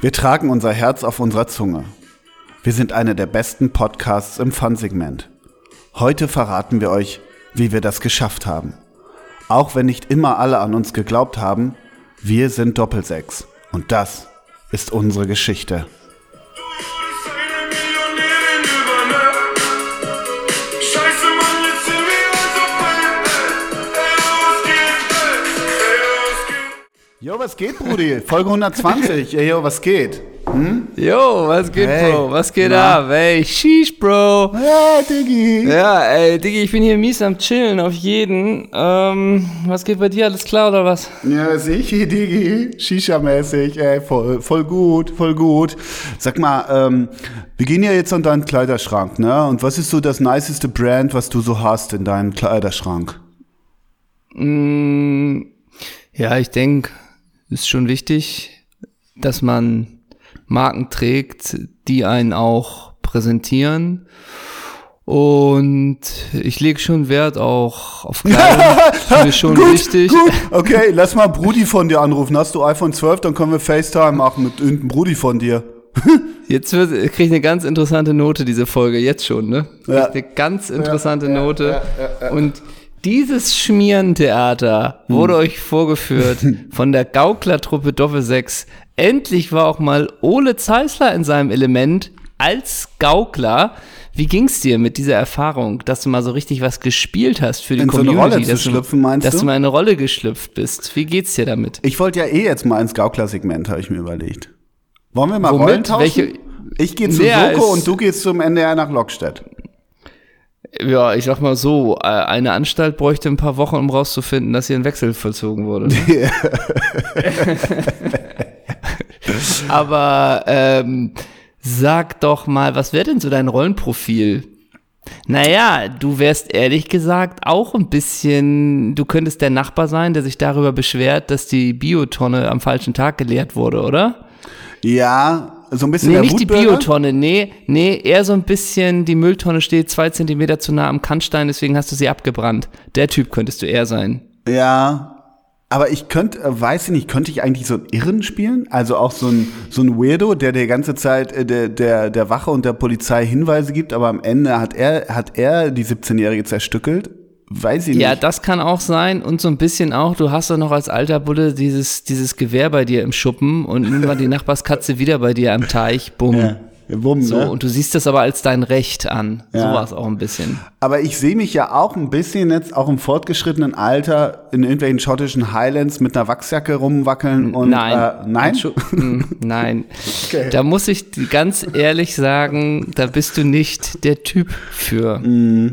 Wir tragen unser Herz auf unserer Zunge. Wir sind einer der besten Podcasts im Fun-Segment. Heute verraten wir euch, wie wir das geschafft haben. Auch wenn nicht immer alle an uns geglaubt haben, wir sind Doppelsechs. Und das ist unsere Geschichte. Jo, was geht, Brudi? Folge 120. Ey, jo, was geht? Jo, was geht, Hey. Bro? Was geht Na? ab? Ey, sheesh, Bro. Ja, Diggi. Ja, ey, Diggi, ich bin hier mies am Chillen auf jeden. Ähm, was geht bei dir? Alles klar oder was? Ja, sicher, Digi. Shisha-mäßig, ey, voll, voll gut, voll gut. Sag mal, ähm, wir gehen ja jetzt an deinen Kleiderschrank, ne? Und was ist so das niceste Brand, was du so hast in deinem Kleiderschrank? Mm, ja, ich denke, ist schon wichtig, dass man Marken trägt, die einen auch präsentieren. Und ich lege schon Wert auch auf Kleidung. Ist mir schon wichtig. gut. Okay, lass mal Brudi von dir anrufen. Hast du iPhone 12, dann können wir FaceTime machen mit irgendeinem Brudi von dir. Jetzt wird, krieg ich eine ganz interessante Note, diese Folge, jetzt schon, ne? Ja. Eine ganz interessante Note. Und dieses Schmierentheater wurde euch vorgeführt von der Gauklertruppe Doppel 6. Endlich war auch mal Ole Zeisler in seinem Element als Gaukler. Wie ging's dir mit dieser Erfahrung, dass du mal so richtig was gespielt hast für die In so eine Community? Rolle zu dass du- schlüpfen, meinst dass du? du mal in eine Rolle geschlüpft bist. Wie geht's dir damit? Ich wollte ja eh jetzt mal ins Gaukler-Segment, habe ich mir überlegt. Wollen wir mal Womit? Rollen tauschen? Welche- Ich gehe zu Soko und du gehst zum NDR nach Lockstedt. Ja, ich sag mal so, äh, eine Anstalt bräuchte ein paar Wochen, um rauszufinden, dass hier ein Wechsel vollzogen wurde. Aber ähm, sag doch mal, was wäre denn so dein Rollenprofil? Naja, du wärst ehrlich gesagt auch ein bisschen, du könntest der Nachbar sein, der sich darüber beschwert, dass die Biotonne am falschen Tag geleert wurde, oder? Ja, so ein bisschen Nee, nicht die Wutbürger. Biotonne, nee, nee, eher so ein bisschen, die Mülltonne steht zwei Zentimeter zu nah am Kannstein, deswegen hast du sie abgebrannt. Der Typ könntest du eher sein. Ja, aber ich könnte, äh, weiß ich nicht, könnte ich eigentlich so einen Irren spielen? Also auch so ein, so ein Weirdo, der die ganze Zeit äh, der, der, der Wache und der Polizei Hinweise gibt, aber am Ende hat er, hat er die 17-Jährige zerstückelt? Weiß ich Ja, nicht. das kann auch sein und so ein bisschen auch, du hast doch noch als alter Bulle dieses, dieses Gewehr bei dir im Schuppen und nun war die Nachbarskatze wieder bei dir am Teich, bumm. Ja, Wumm, So, ne? und du siehst das aber als dein Recht an. So Ja. war es auch ein bisschen. Aber ich sehe mich ja auch ein bisschen jetzt, auch im fortgeschrittenen Alter, in irgendwelchen schottischen Highlands mit einer Wachsjacke rumwackeln und Nein. Äh, nein? Nein. Okay. Da muss ich ganz ehrlich sagen, da bist du nicht der Typ für. Du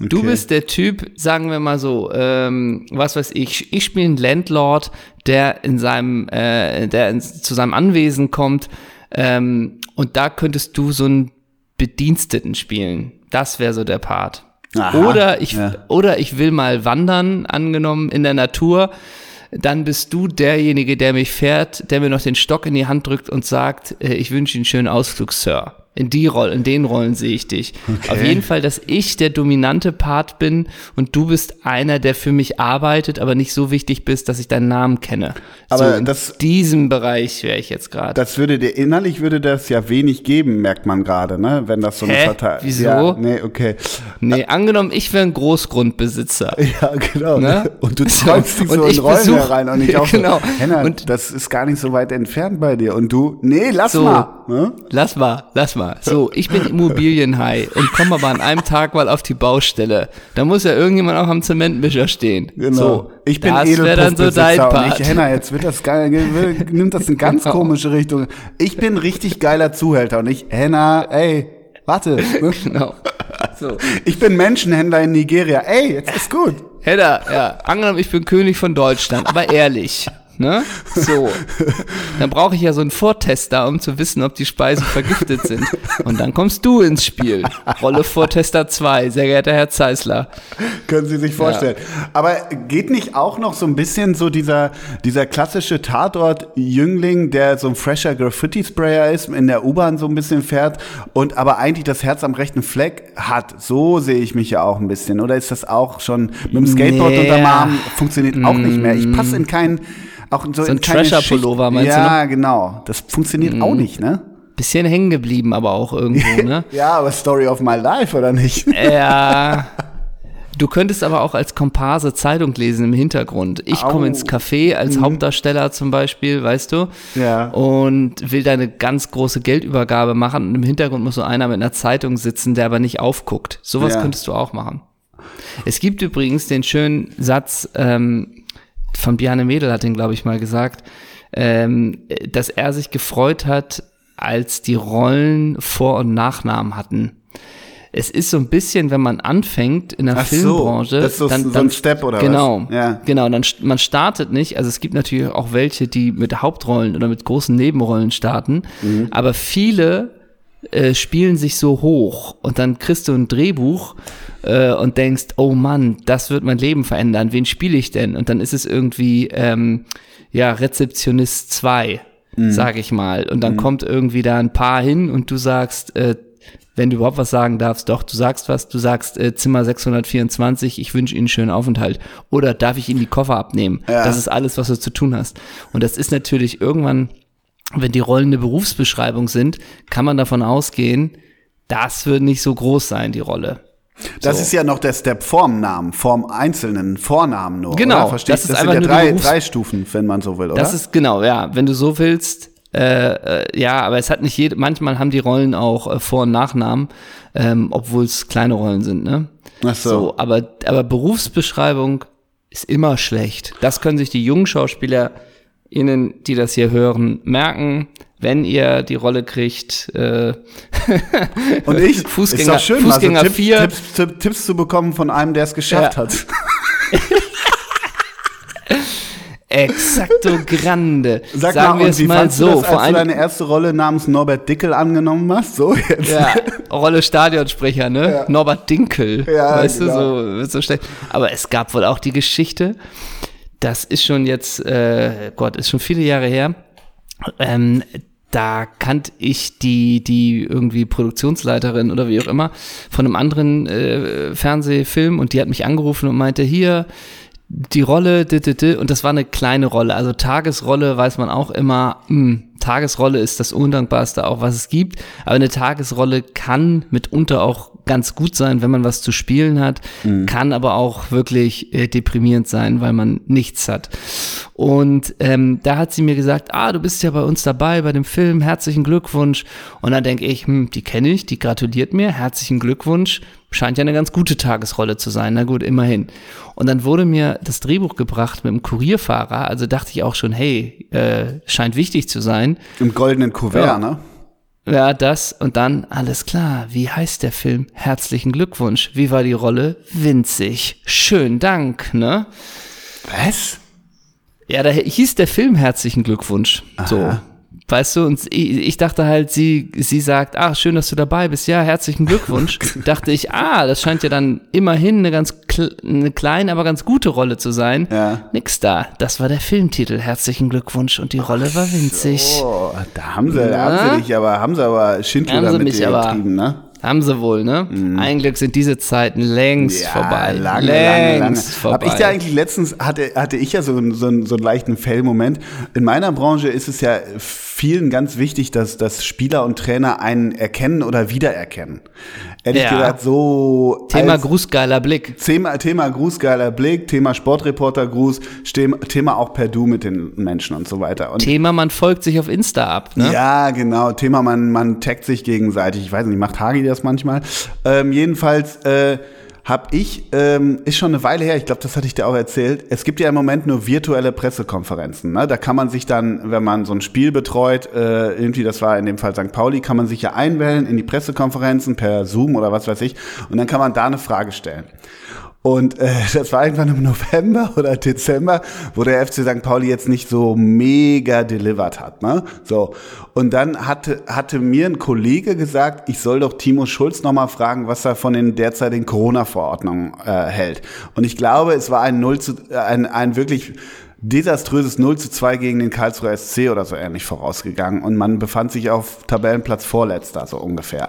Okay. bist der Typ, sagen wir mal so, ähm, was weiß ich, ich spiele einen Landlord, der in seinem, äh, der in, zu seinem Anwesen kommt, ähm, und da könntest du so einen Bediensteten spielen. Das wäre so der Part. Aha, oder ich, ja. oder ich will mal wandern, angenommen in der Natur. Dann bist du derjenige, der mich fährt, der mir noch den Stock in die Hand drückt und sagt, äh, ich wünsche Ihnen einen schönen Ausflug, Sir. In die Rolle, in den Rollen sehe ich dich. Okay. Auf jeden Fall, dass ich der dominante Part bin und du bist einer, der für mich arbeitet, aber nicht so wichtig bist, dass ich deinen Namen kenne. Aber so in das- diesem Bereich wäre ich jetzt gerade. Das würde dir innerlich würde das ja wenig geben, merkt man gerade, ne? Wenn das so eine? Verteilung. Wieso? Ja, nee, okay. Nee, angenommen, ich wäre ein Großgrundbesitzer. Ja, genau. Ne? Und du träumst dich so in Rollen besuch- herein und ich auch Genau. so, Henna, Und- das ist gar nicht so weit entfernt bei dir. Und du, nee, lass So. mal. Ne? Lass mal, lass mal. So, ich bin Immobilienhai und komme aber an einem Tag mal auf die Baustelle. Da muss ja irgendjemand auch am Zementmischer stehen. Genau. So, ich bin so Edelpuffbesitzer dein und ich, Henna, jetzt wird das geil, nimmt das in ganz Genau. komische Richtung. Ich bin richtig geiler Zuhälter und ich, Henna, ey, warte. Ne? Genau. So. Ich bin Menschenhändler in Nigeria. Ey, jetzt ist gut. Hedda, ja, angenommen, ich bin König von Deutschland, aber ehrlich. Ne? So. Dann brauche ich ja so einen Vortester, um zu wissen, ob die Speisen vergiftet sind. Und dann kommst du ins Spiel. Rolle Vortester 2, sehr geehrter Herr Zeisler. Können Sie sich vorstellen. Aber geht nicht auch noch so ein bisschen so dieser, dieser klassische Tatort-Jüngling, der so ein fresher Graffiti-Sprayer ist, in der U-Bahn so ein bisschen fährt und aber eigentlich das Herz am rechten Fleck hat? So sehe ich mich ja auch ein bisschen. Oder ist das auch schon mit dem Skateboard Nee. unterm Arm funktioniert auch nicht mehr? Ich passe in keinen. Auch so, So ein Schicht- meinst du Mhm. Ja, genau. Das funktioniert auch nicht, ne? Bisschen hängen geblieben, aber auch irgendwo, ne? Ja, aber Story of my life, oder nicht? Ja. Du könntest aber auch als Komparse Zeitung lesen im Hintergrund. Ich Au. komme ins Café als Hauptdarsteller zum Beispiel, weißt du? Ja. Und will da eine ganz große Geldübergabe machen und im Hintergrund muss so einer mit einer Zeitung sitzen, der aber nicht aufguckt. Sowas Ja. könntest du auch machen. Es gibt übrigens den schönen Satz ähm, von Bjarne Mädel, hat den, glaube ich, mal gesagt, ähm, dass er sich gefreut hat, als die Rollen Vor- und Nachnamen hatten. Es ist so ein bisschen, wenn man anfängt in der Ach so, Filmbranche, das ist so- dann, so ein Step oder was? genau, Ja. genau, dann man startet nicht. Also es gibt natürlich auch welche, die mit Hauptrollen oder mit großen Nebenrollen starten, Mhm. aber viele äh, spielen sich so hoch und dann kriegst du ein Drehbuch äh, und denkst, oh Mann, das wird mein Leben verändern. Wen spiele ich denn? Und dann ist es irgendwie ähm, ja Rezeptionist 2, Mhm. sag ich mal. Und dann kommt irgendwie da ein Paar hin und du sagst, äh, wenn du überhaupt was sagen darfst, doch, du sagst was, du sagst äh, Zimmer 624, ich wünsche Ihnen einen schönen Aufenthalt. Oder darf ich Ihnen die Koffer abnehmen? Ja. Das ist alles, was du zu tun hast. Und das ist natürlich irgendwann, wenn die Rollen eine Berufsbeschreibung sind, kann man davon ausgehen, das wird nicht so groß sein, die Rolle. Das So. ist ja noch der Step vorm Namen, vorm einzelnen Vornamen nur. Genau, das ist das sind ja drei, drei Stufen, wenn man so will, oder? Das ist genau, ja, wenn du so willst. Äh, äh, ja, aber es hat nicht jede, manchmal haben die Rollen auch äh, Vor- und Nachnamen, ähm, obwohl es kleine Rollen sind, ne? Ach so. aber, aber Berufsbeschreibung ist immer schlecht. Das können sich die jungen SchauspielerInnen, die das hier hören, merken. Wenn ihr die Rolle kriegt, äh, Und ich, Fußgänger- ist schön, mal so Fußgänger Tipps, vier. Tipps, Tipps, Tipps zu bekommen von einem, der es geschafft Ja. hat. exacto grande. Sag Sagen mal, wir es mal so. du das, vor als du allem, deine erste Rolle namens Norbert Dickel angenommen hast? So jetzt. Ja, Rolle Stadionsprecher, ne? Norbert Dinkel. Ja, weißt genau. du, so, so schlecht. Aber es gab wohl auch die Geschichte, das ist schon jetzt, äh, Gott, ist schon viele Jahre her. Ähm, da kannte ich die, die irgendwie Produktionsleiterin oder wie auch immer von einem anderen äh, Fernsehfilm und die hat mich angerufen und meinte, hier, die Rolle, d -d -d, und das war eine kleine Rolle. Also Tagesrolle weiß man auch immer, mh, Tagesrolle ist das Undankbarste auch, was es gibt. Aber eine Tagesrolle kann mitunter auch ganz gut sein, wenn man was zu spielen hat, kann aber auch wirklich äh, deprimierend sein, weil man nichts hat. Und ähm, da hat sie mir gesagt, ah, du bist ja bei uns dabei bei dem Film, herzlichen Glückwunsch. Und dann denke ich, hm, die kenne ich, die gratuliert mir, herzlichen Glückwunsch. Scheint ja eine ganz gute Tagesrolle zu sein. Na gut, immerhin. Und dann wurde mir das Drehbuch gebracht mit dem Kurierfahrer. Also dachte ich auch schon, hey, äh, scheint wichtig zu sein. Im goldenen Kuvert, Ja. ne? Ja, das und dann, alles klar. Wie heißt der Film? Herzlichen Glückwunsch. Wie war die Rolle? Winzig. Schön Dank, ne? Was? Ja, da hieß der Film Herzlichen Glückwunsch. So. Weißt du, und ich, dachte halt, sie, sie sagt, ach, schön, dass du dabei bist. Ja, herzlichen Glückwunsch. dachte ich, ah, das scheint ja dann immerhin eine ganz eine kleine, aber ganz gute Rolle zu sein. Ja. Nix da. Das war der Filmtitel. Herzlichen Glückwunsch. Und die Rolle war winzig. Oh, da haben sie, Ja. haben sie dich aber, haben sie aber Schindluder Haben sie mit mich aber- ne? Haben sie wohl, ne? Ein Glück sind diese Zeiten längst vorbei. lange, längst lange, lange. vorbei. Hab ich dir eigentlich letztens, hatte, hatte ich ja so, einen- so, so einen leichten Fail-Moment. In meiner Branche ist es ja vielen ganz wichtig, dass, dass Spieler und Trainer einen erkennen oder wiedererkennen. Ehrlich Ja. gesagt, so Thema Grußgeiler Blick. Thema, Thema Grußgeiler Blick, Thema Sportreporter-Gruß, Stem- Thema auch per Du mit den Menschen und so weiter. Und Thema, man folgt sich auf Insta ab, ne? ja, genau. Thema, man, man taggt sich gegenseitig. Ich weiß nicht, macht Hagi das manchmal? Ähm, jedenfalls äh, habe ich, ähm, ist schon eine Weile her, ich glaube, das hatte ich dir auch erzählt, es gibt ja im Moment nur virtuelle Pressekonferenzen. Ne? Da kann man sich dann, wenn man so ein Spiel betreut, äh, irgendwie, das war in dem Fall St. Pauli, kann man sich ja einwählen in die Pressekonferenzen per Zoom oder was weiß ich. Und dann kann man da eine Frage stellen. Und äh, das war irgendwann im November oder Dezember, wo der FC St. Pauli jetzt nicht so mega delivered hat. Ne? So. Und dann hatte, hatte mir ein Kollege gesagt, ich soll doch Timo Schulz nochmal fragen, was er von den derzeitigen Corona-Verordnungen äh, hält. Und ich glaube, es war ein Null zu, äh, ein, ein wirklich desaströses 0 zu 2 gegen den Karlsruher SC oder so ähnlich vorausgegangen und man befand sich auf Tabellenplatz vorletzter, so ungefähr.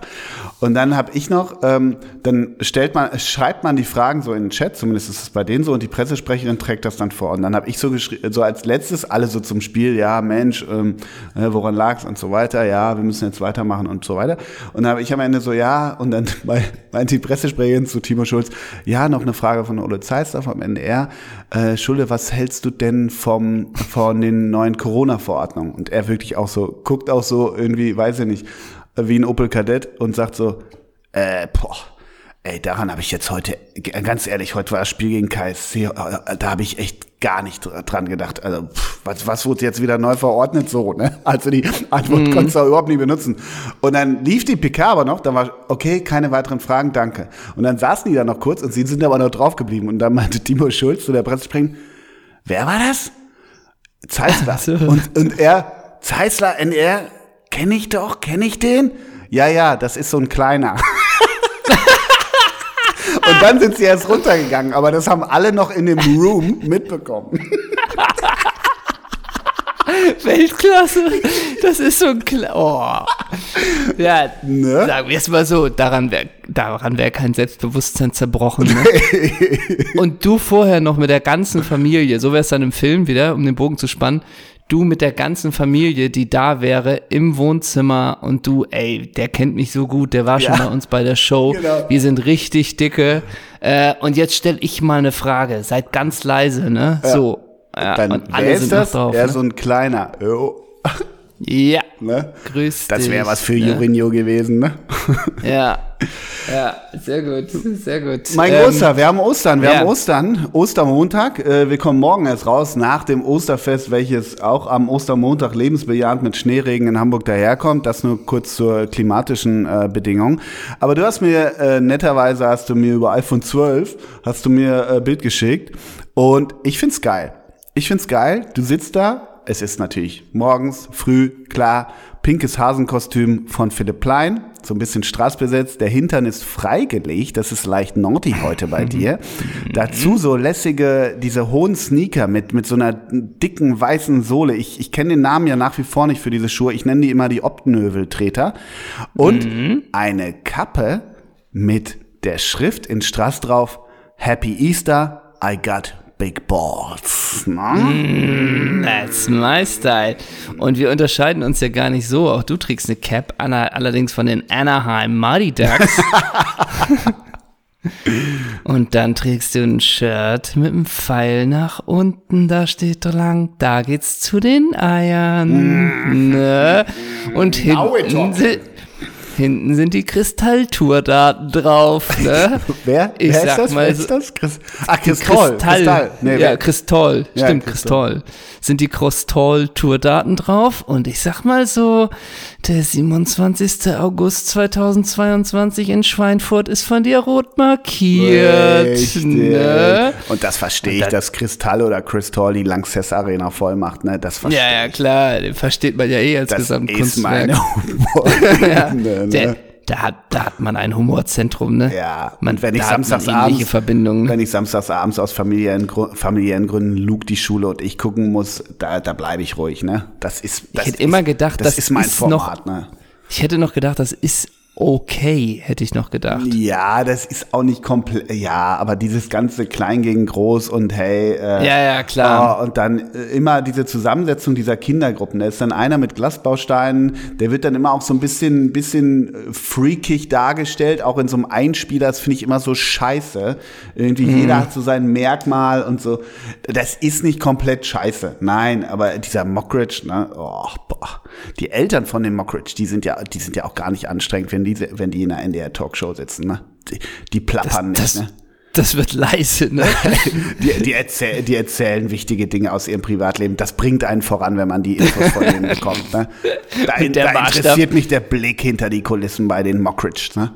Und dann habe ich noch, ähm, dann stellt man, schreibt man die Fragen so in den Chat, zumindest ist es bei denen so, und die Pressesprecherin trägt das dann vor. Und dann habe ich so geschrieben, so als letztes, alle so zum Spiel, ja, Mensch, ähm, äh, woran lag's und so weiter, ja, wir müssen jetzt weitermachen und so weiter. Und dann habe ich am Ende so, ja, und dann meinte die Pressesprecherin zu Timo Schulz, ja, noch eine Frage von Ole Zeissdorf am NDR. Äh, Schulde, was hältst du denn vom, von den neuen Corona-Verordnungen? Und er wirklich auch so, guckt auch so irgendwie, weiß ich nicht, wie ein Opel Kadett und sagt so, äh, boah, ey, daran habe ich jetzt heute, ganz ehrlich, heute war das Spiel gegen KSC, äh, da habe ich echt gar nicht dran gedacht. Also, pff, was, was wurde jetzt wieder neu verordnet so, ne? Also die Antwort konntest du auch überhaupt nicht benutzen. Und dann lief die PK aber noch, da war, okay, keine weiteren Fragen, danke. Und dann saßen die da noch kurz und sie sind aber noch drauf geblieben. Und dann meinte Timo Schulz zu der Pressesprecherin, wer war das? Zeissler. Ach so. Und, und er, Zeissler, NR, kenne ich doch, kenne ich den? Ja, ja, das ist so ein kleiner. Und dann sind sie erst runtergegangen, aber das haben alle noch in dem Room mitbekommen. Weltklasse. Das ist so ein Kla oh. Ja, Ne? sagen wir es mal so, daran wäre daran wär kein Selbstbewusstsein zerbrochen. Ne? Und du vorher noch mit der ganzen Familie, so wäre es dann im Film wieder, um den Bogen zu spannen, du mit der ganzen Familie, die da wäre, im Wohnzimmer und du, ey, der kennt mich so gut, der war schon Ja. bei uns bei der Show, Genau. wir sind richtig dicke. Äh, und jetzt stelle ich mal eine Frage, seid ganz leise, ne? So. Ja, Dann, sind das? drauf. ja, ne? so ein kleiner. Jo. Ja. Ne? Grüß Das wäre was für ne? Jurinho gewesen, ne? Ja. Ja, sehr gut, sehr gut. Mein Ähm, Großer, wir haben Ostern, wir ja. haben Ostern, Ostermontag. Äh, wir kommen morgen erst raus, nach dem Osterfest, welches auch am Ostermontag lebensbejahend mit Schneeregen in Hamburg daherkommt. Das nur kurz zur klimatischen äh, Bedingung. Aber du hast mir, äh, netterweise hast du mir über iPhone 12, hast du mir äh, Bild geschickt. Und ich find's geil. Ich find's geil. Du sitzt da. Es ist natürlich morgens, früh, klar, pinkes Hasenkostüm von Philipp Plein, so ein bisschen straßbesetzt. Der Hintern ist freigelegt, das ist leicht naughty heute bei dir. Dazu so lässige, diese hohen Sneaker mit, mit so einer dicken weißen Sohle. Ich, ich kenne den Namen ja nach wie vor nicht für diese Schuhe. Ich nenne die immer die Optenöveltreter. Und eine Kappe mit der Schrift in Strass drauf, Happy Easter, I got big balls. Ne? That's my style. Und wir unterscheiden uns ja gar nicht so. Auch du trägst eine Cap, Anna, allerdings von den Anaheim Mighty Ducks. Und dann trägst du ein Shirt mit einem Pfeil nach unten, da steht lang, da geht's zu den Eiern. Ne? Und hinten, hinten sind die Kristalltourdaten drauf. Ne? Wer? Ich Wer ist sag das? mal Wer ist das? Chris Ach, Kristall. Kristall. Nee, ja, Kristall. Ja, Stimmt, Kristall. Kristall. Sind die Kristall-Tourdaten drauf. Und ich sag mal so, der 27. August 2022 in Schweinfurt ist von dir rot markiert. Richtig. Ne? Und das verstehe ich, dass Kristall oder Crystal die Lanxess Arena voll macht, ne? Das verstehe Ja, ja, klar. Den versteht man ja eh als Das ist Gesamtkunstwerk. meine ja, Humor. der, ne? da, hat, da hat man ein Humorzentrum, ne? Ja, man, wenn ich ähnliche samstagsabends, Verbindungen. wenn ich samstagsabends aus familiären, familiären Gründen Luke die Schule und ich gucken muss, da, da bleibe ich ruhig, ne? Das ist, das hätte ist, immer gedacht, das, das ist mein ist noch- Format, ne? Ich hätte noch gedacht, das ist okay, hätte ich noch gedacht. Ja, das ist auch nicht komplett, ja, aber dieses ganze Klein gegen Groß und hey, äh, Ja, ja, klar. Oh, und dann äh, immer diese Zusammensetzung dieser Kindergruppen. Da ist dann einer mit Glasbausteinen, der wird dann immer auch so ein bisschen, bisschen äh, freakig dargestellt, auch in so einem Einspieler. Das finde ich immer so scheiße. Irgendwie Mhm. jeder hat so sein Merkmal und so. Das ist nicht komplett scheiße. Nein, aber dieser Mockridge, ne, oh, boah. Die Eltern von dem Mockridge, die sind ja, die sind ja auch gar nicht anstrengend, wenn die, wenn die in einer NDR Talkshow sitzen, ne. Die, die plappern das, nicht, ne. das wird leise, ne? Die, die, erzähl, die erzählen wichtige Dinge aus ihrem Privatleben. Das bringt einen voran, wenn man die Infos von denen bekommt. Ne? Da, da interessiert mich der Blick hinter die Kulissen bei den Mockridge. Ne?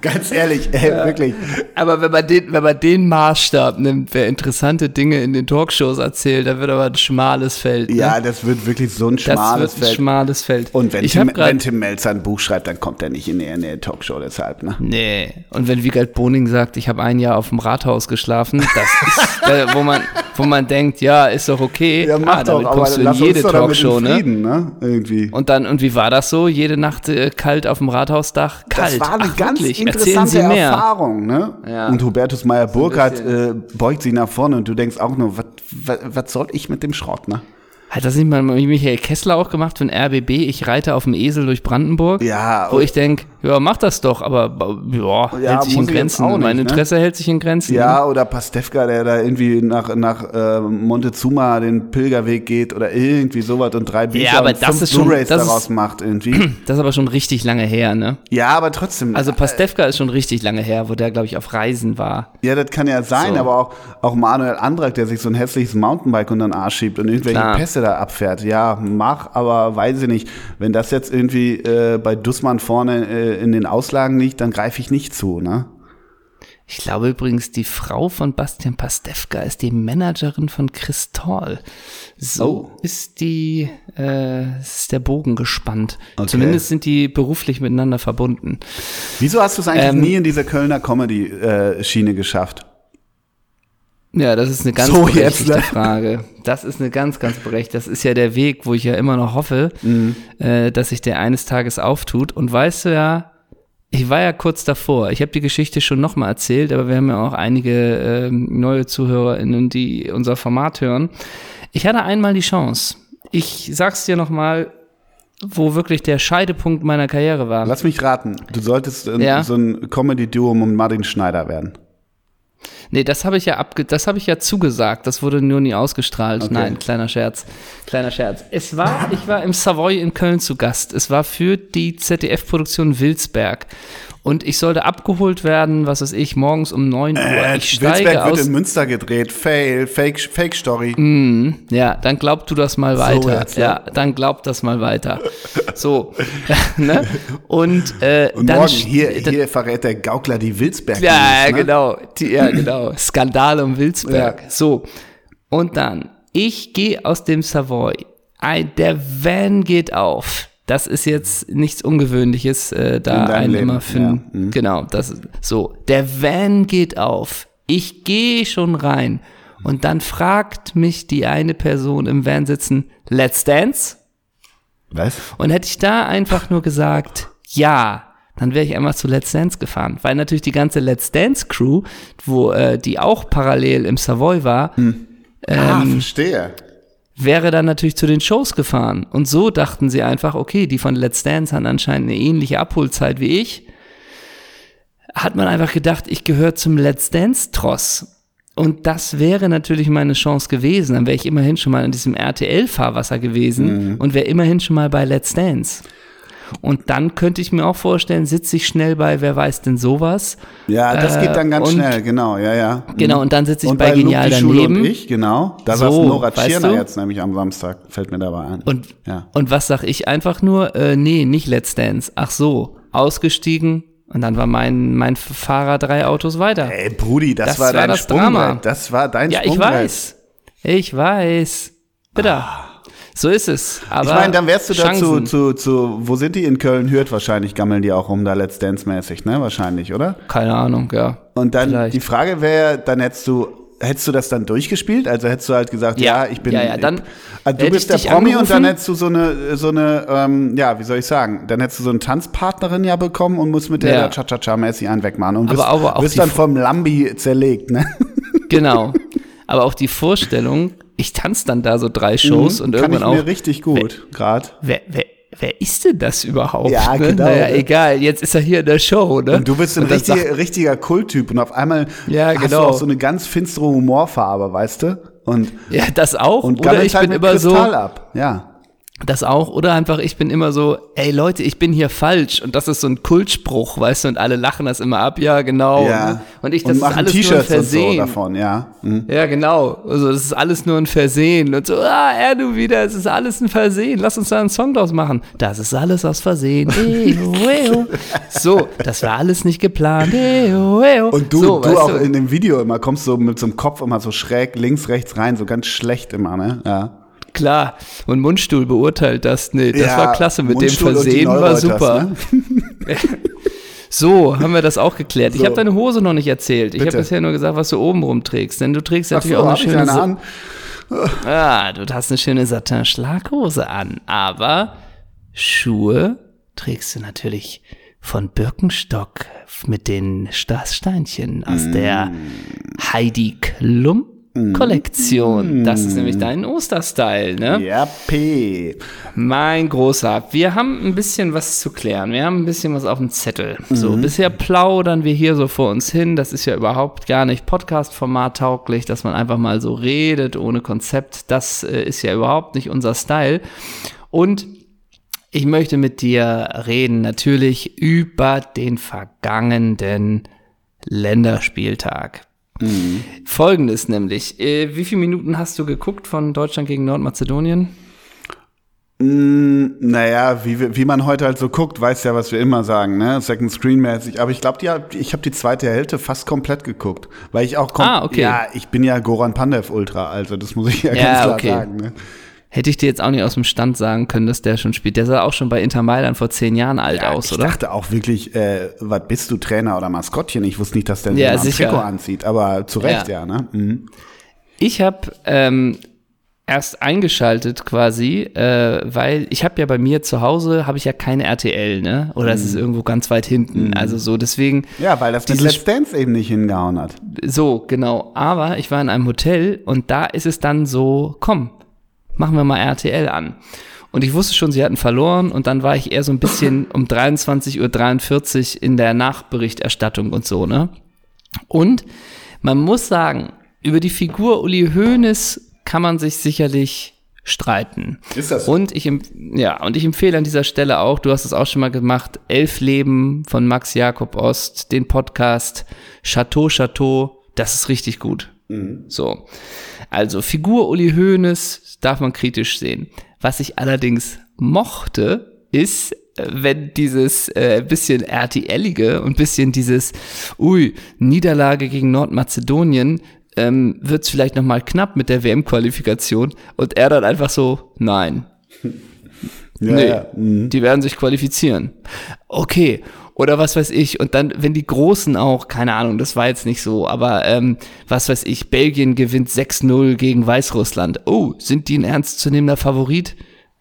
Ganz ehrlich, ey, wirklich. Aber wenn man den, wenn man den Maßstab nimmt, wer interessante Dinge in den Talkshows erzählt, da wird aber ein schmales Feld. Ne? Ja, das wird wirklich so ein das schmales wird ein Feld. schmales Feld. Und wenn ich Tim, wenn Tim Melzer ein Buch schreibt, dann kommt er nicht in die NDR Talkshow deshalb. Ne? Nee. Und wenn Wiegald Boning sagt, ich habe ein Jahr auf dem Rathaus geschlafen, das ist, äh, wo man wo man denkt, ja, ist doch okay. Ja, mach ah, doch, damit aber kommst du in jede Talkshow, ne? Frieden, ne? Irgendwie. Und dann, und wie war das so? Jede Nacht äh, kalt auf dem Rathausdach? Kalt. Das war eine Ach, ganz wirklich? Interessante. Erfahrung, ne? Ja. Und Hubertus Meyer-Burkhardt äh, beugt sich nach vorne und du denkst auch nur, was soll ich mit dem Schrott, ne? Hat das nicht mal Michael Kessler auch gemacht von RBB? Ich reite auf dem Esel durch Brandenburg. Ja, Wo ich denke, ja, mach das doch, aber ja, Ja, hält sich in Grenzen. nicht, mein ne? Interesse hält sich in Grenzen. Ja, oder Pastewka, der da irgendwie nach, nach äh, Montezuma den Pilgerweg geht oder irgendwie sowas und drei Bücher aber und das fünf Blu-Rays das ist- daraus macht irgendwie. Das ist aber schon richtig lange her, ne? ja, aber trotzdem. Also Pastewka ist schon richtig lange her, wo der, glaube ich, auf Reisen war. ja, das kann ja sein, So. aber auch, auch Manuel Andrak, der sich so ein hässliches Mountainbike unter den Arsch schiebt und irgendwelche Klar. Pässe da abfährt. Ja, mach, aber weiß ich nicht. Wenn das jetzt irgendwie äh, bei Dussmann vorne äh, in den Auslagen liegt, dann greife ich nicht zu, ne? Ich glaube übrigens, die Frau von Bastian Pastewka ist die Managerin von Chris Toll. So Oh. ist die, äh, ist der Bogen gespannt. Okay. Zumindest sind die beruflich miteinander verbunden. Wieso hast du es eigentlich Ähm, nie in dieser Kölner Comedy-Schiene geschafft? Ja, das ist eine ganz So, jetzt, berechtigte ne? Frage. Das ist eine ganz, ganz berechtigte. Das ist ja der Weg, wo ich ja immer noch hoffe, Mhm. äh, dass sich der eines Tages auftut. Und weißt du ja, ich war ja kurz davor. Ich habe die Geschichte schon nochmal erzählt, aber wir haben ja auch einige ähm, neue ZuhörerInnen, die unser Format hören. Ich hatte einmal die Chance. Ich sag's dir nochmal, wo wirklich der Scheidepunkt meiner Karriere war. Lass mich raten, du solltest äh, Ja. so ein Comedy-Duo mit Martin Schneider werden. Nee, das habe ich ja abge das habe ich ja zugesagt. Das wurde nur nie ausgestrahlt. Okay. Nein, kleiner Scherz. Kleiner Scherz. Es war, ich war im Savoy in Köln zu Gast. Es war für die ZDF-Produktion Wilsberg. Und ich sollte abgeholt werden, was weiß ich, morgens um 9 Uhr. ich steige Wilsberg wird aus. in Münster gedreht. Fail, Fake, Fake Story. Ja, dann glaub du das mal weiter. jetzt, ja. dann glaub das mal weiter. So. ne? Und, äh, Und dann morgen hier, hier verrät der Gaukler die Wilsberg. Ja, ne? genau. Die, ja, genau. Skandal um Wilsberg. Ja. So. Und dann, ich gehe aus dem Savoy. Ein, der Van geht auf. Das ist jetzt nichts Ungewöhnliches, äh, da einen Leben, immer für ja. Mhm. Genau, das ist so. Der Van geht auf. Ich gehe schon rein. Und dann fragt mich die eine Person im Van sitzen, Let's Dance? Was? Und hätte ich da einfach nur gesagt, ja, dann wäre ich einmal zu Let's Dance gefahren. Weil natürlich die ganze Let's Dance Crew, wo äh, die auch parallel im Savoy war, ah, Ähm, verstehe. Wäre dann natürlich zu den Shows gefahren. Und so dachten sie einfach, okay, die von Let's Dance haben anscheinend eine ähnliche Abholzeit wie ich. Hat man einfach gedacht, ich gehöre zum Let's Dance Tross. Und das wäre natürlich meine Chance gewesen. Dann wäre ich immerhin schon mal in diesem RTL-Fahrwasser gewesen und wäre immerhin schon mal bei Let's Dance. Und dann könnte ich mir auch vorstellen, sitze ich schnell bei Wer weiß denn sowas. Ja, das Äh, geht dann ganz und- schnell, genau, ja, ja. Genau, und dann sitze ich und bei Luke Genial Schule daneben. Und ich, genau. Da So, saß Nora Tschirner jetzt nämlich am Samstag, fällt mir dabei ein. Und, ja. und was sag ich einfach nur? Äh, nee, nicht Let's Dance. Ach so, ausgestiegen und dann war mein, mein Fahrer drei Autos weiter. Ey, Brudi, das, Das war war dein das Drama. Sprungbrett. Das war dein ja, ich Sprungbrett. weiß. Ich weiß. Bitte. So ist es. Aber Ich meine, dann wärst du dazu, zu, zu, wo sind die? In Köln hört wahrscheinlich, gammeln die auch rum da Let's Dance mäßig, ne? Wahrscheinlich, oder? Keine Ahnung, ja. Und dann, Vielleicht. die Frage wäre, dann hättest du, hättest du das dann durchgespielt? Also hättest du halt gesagt, ja, Ja, ich bin, ja, ja, dann also du bist der Promi und dann angerufen. hättest du so eine, so eine, ähm, ja, wie soll ich sagen, dann hättest du so eine Tanzpartnerin ja bekommen und musst mit der Ja. Cha-Cha-Cha-mäßig einen wegmachen und wirst, aber auch wirst die dann vom Lambi zerlegt, ne? Genau. Aber auch die Vorstellung, ich tanze dann da so drei Shows und Mhm. Kann ich irgendwann mir auch. richtig gut, gerade. Wer, wer, wer ist denn das überhaupt? Ja, ne? genau, Naja, egal, jetzt ist er hier in der Show, ne? Und du bist ein dann richtiger, Kulttyp und auf einmal Ja, hast du genau. auch so eine ganz finstere Humorfarbe, weißt du? Und, Ja, das auch. und oder ich halt bin immer so. Kristall ab. Ja. Das auch. Oder einfach, ich bin immer so, ey Leute, ich bin hier falsch. Und das ist so ein Kultspruch, weißt du, und alle lachen das immer ab. Ja, genau. ja. Und ich, das ist machen alles nur ein T-Shirts und so Versehen. davon, ja. Mhm. Ja, genau. Also, das ist alles nur ein Versehen. Und so, ah, er du wieder, es ist alles ein Versehen. Lass uns da einen Song draus machen. Das ist alles aus Versehen. So, das war alles nicht geplant. Und du, so, du auch in dem Video immer kommst so mit so einem Kopf immer so schräg links, rechts rein, so ganz schlecht immer, ne? Ja. Klar. Und Mundstuhl beurteilt das. Nee, das Ja, war klasse mit dem Mundstuhl und die Versehen, war super. ne? So, haben wir das auch geklärt. Ich So. habe deine Hose noch nicht erzählt. Ich habe bisher nur gesagt, was du oben rum trägst. Denn du trägst natürlich so, auch eine ich schöne eine an? Ah, du hast eine schöne Satin-Schlaghose an, aber Schuhe trägst du natürlich von Birkenstock mit den Steinchen aus der Heidi Klum Kollektion. Das ist nämlich dein Osterstyle, ne? Ja, P. Mein Großer, wir haben ein bisschen was zu klären. Wir haben ein bisschen was auf dem Zettel. So, bisher plaudern wir hier so vor uns hin. Das ist ja überhaupt gar nicht Podcast-Format tauglich, dass man einfach mal so redet ohne Konzept. Das äh, ist ja überhaupt nicht unser Style. Und ich möchte mit dir reden natürlich über den vergangenen Länderspieltag. Folgendes nämlich. Äh, wie viele Minuten hast du geguckt von Deutschland gegen Nordmazedonien? Mm, naja, wie, wie man heute halt so guckt, weiß ja, was wir immer sagen, ne? Second Screen mäßig. Aber ich glaube, ich habe die zweite Hälfte fast komplett geguckt. Weil ich auch kom- Ah, okay. Ja, ich bin ja Goran Pandev Ultra, also das muss ich ja, Ja, ganz klar okay. sagen. Ne? Hätte ich dir jetzt auch nicht aus dem Stand sagen können, dass der schon spielt. Der sah auch schon bei Inter Mailand vor zehn Jahren alt Ja, aus, ich oder? dachte auch wirklich, äh, was bist du Trainer oder Maskottchen? Ich wusste nicht, dass der Ja, so ein. Trikot anzieht, aber zu Recht, ja, Ja. ne? Mhm. Ich habe ähm, erst eingeschaltet quasi, äh, weil ich habe ja bei mir zu Hause, habe ich ja keine RTL, ne? Oder es ist irgendwo ganz weit hinten. Also so, deswegen, Ja, weil das mit Let's Dance eben nicht hingehauen hat. so, genau. Aber ich war in einem Hotel und da ist es dann so, komm, machen wir mal RTL an. Und ich wusste schon, sie hatten verloren und dann war ich eher so ein bisschen um 23.43 Uhr in der Nachberichterstattung und so, ne? Und man muss sagen, über die Figur Uli Hoeneß kann man sich sicherlich streiten. Ist das so? Und ich, ja, und ich empfehle an dieser Stelle auch, du hast es auch schon mal gemacht, Elf Leben von Max Jakob Ost, den Podcast Chateau Chateau, das ist richtig gut. So. Also Figur Uli Hoeneß darf man kritisch sehen. Was ich allerdings mochte, ist, äh, wenn dieses äh, bisschen RTLige und bisschen dieses, ui, Niederlage gegen Nordmazedonien, ähm, wird's vielleicht noch mal knapp mit der WM-Qualifikation und er dann einfach so, nein, Ja, nee, ja. Mhm. die werden sich qualifizieren. Okay. Oder was weiß ich. Und dann, wenn die Großen auch, keine Ahnung, das war jetzt nicht so, aber ähm, was weiß ich, Belgien gewinnt 6-0 gegen Weißrussland. Oh, sind die ein ernstzunehmender Favorit?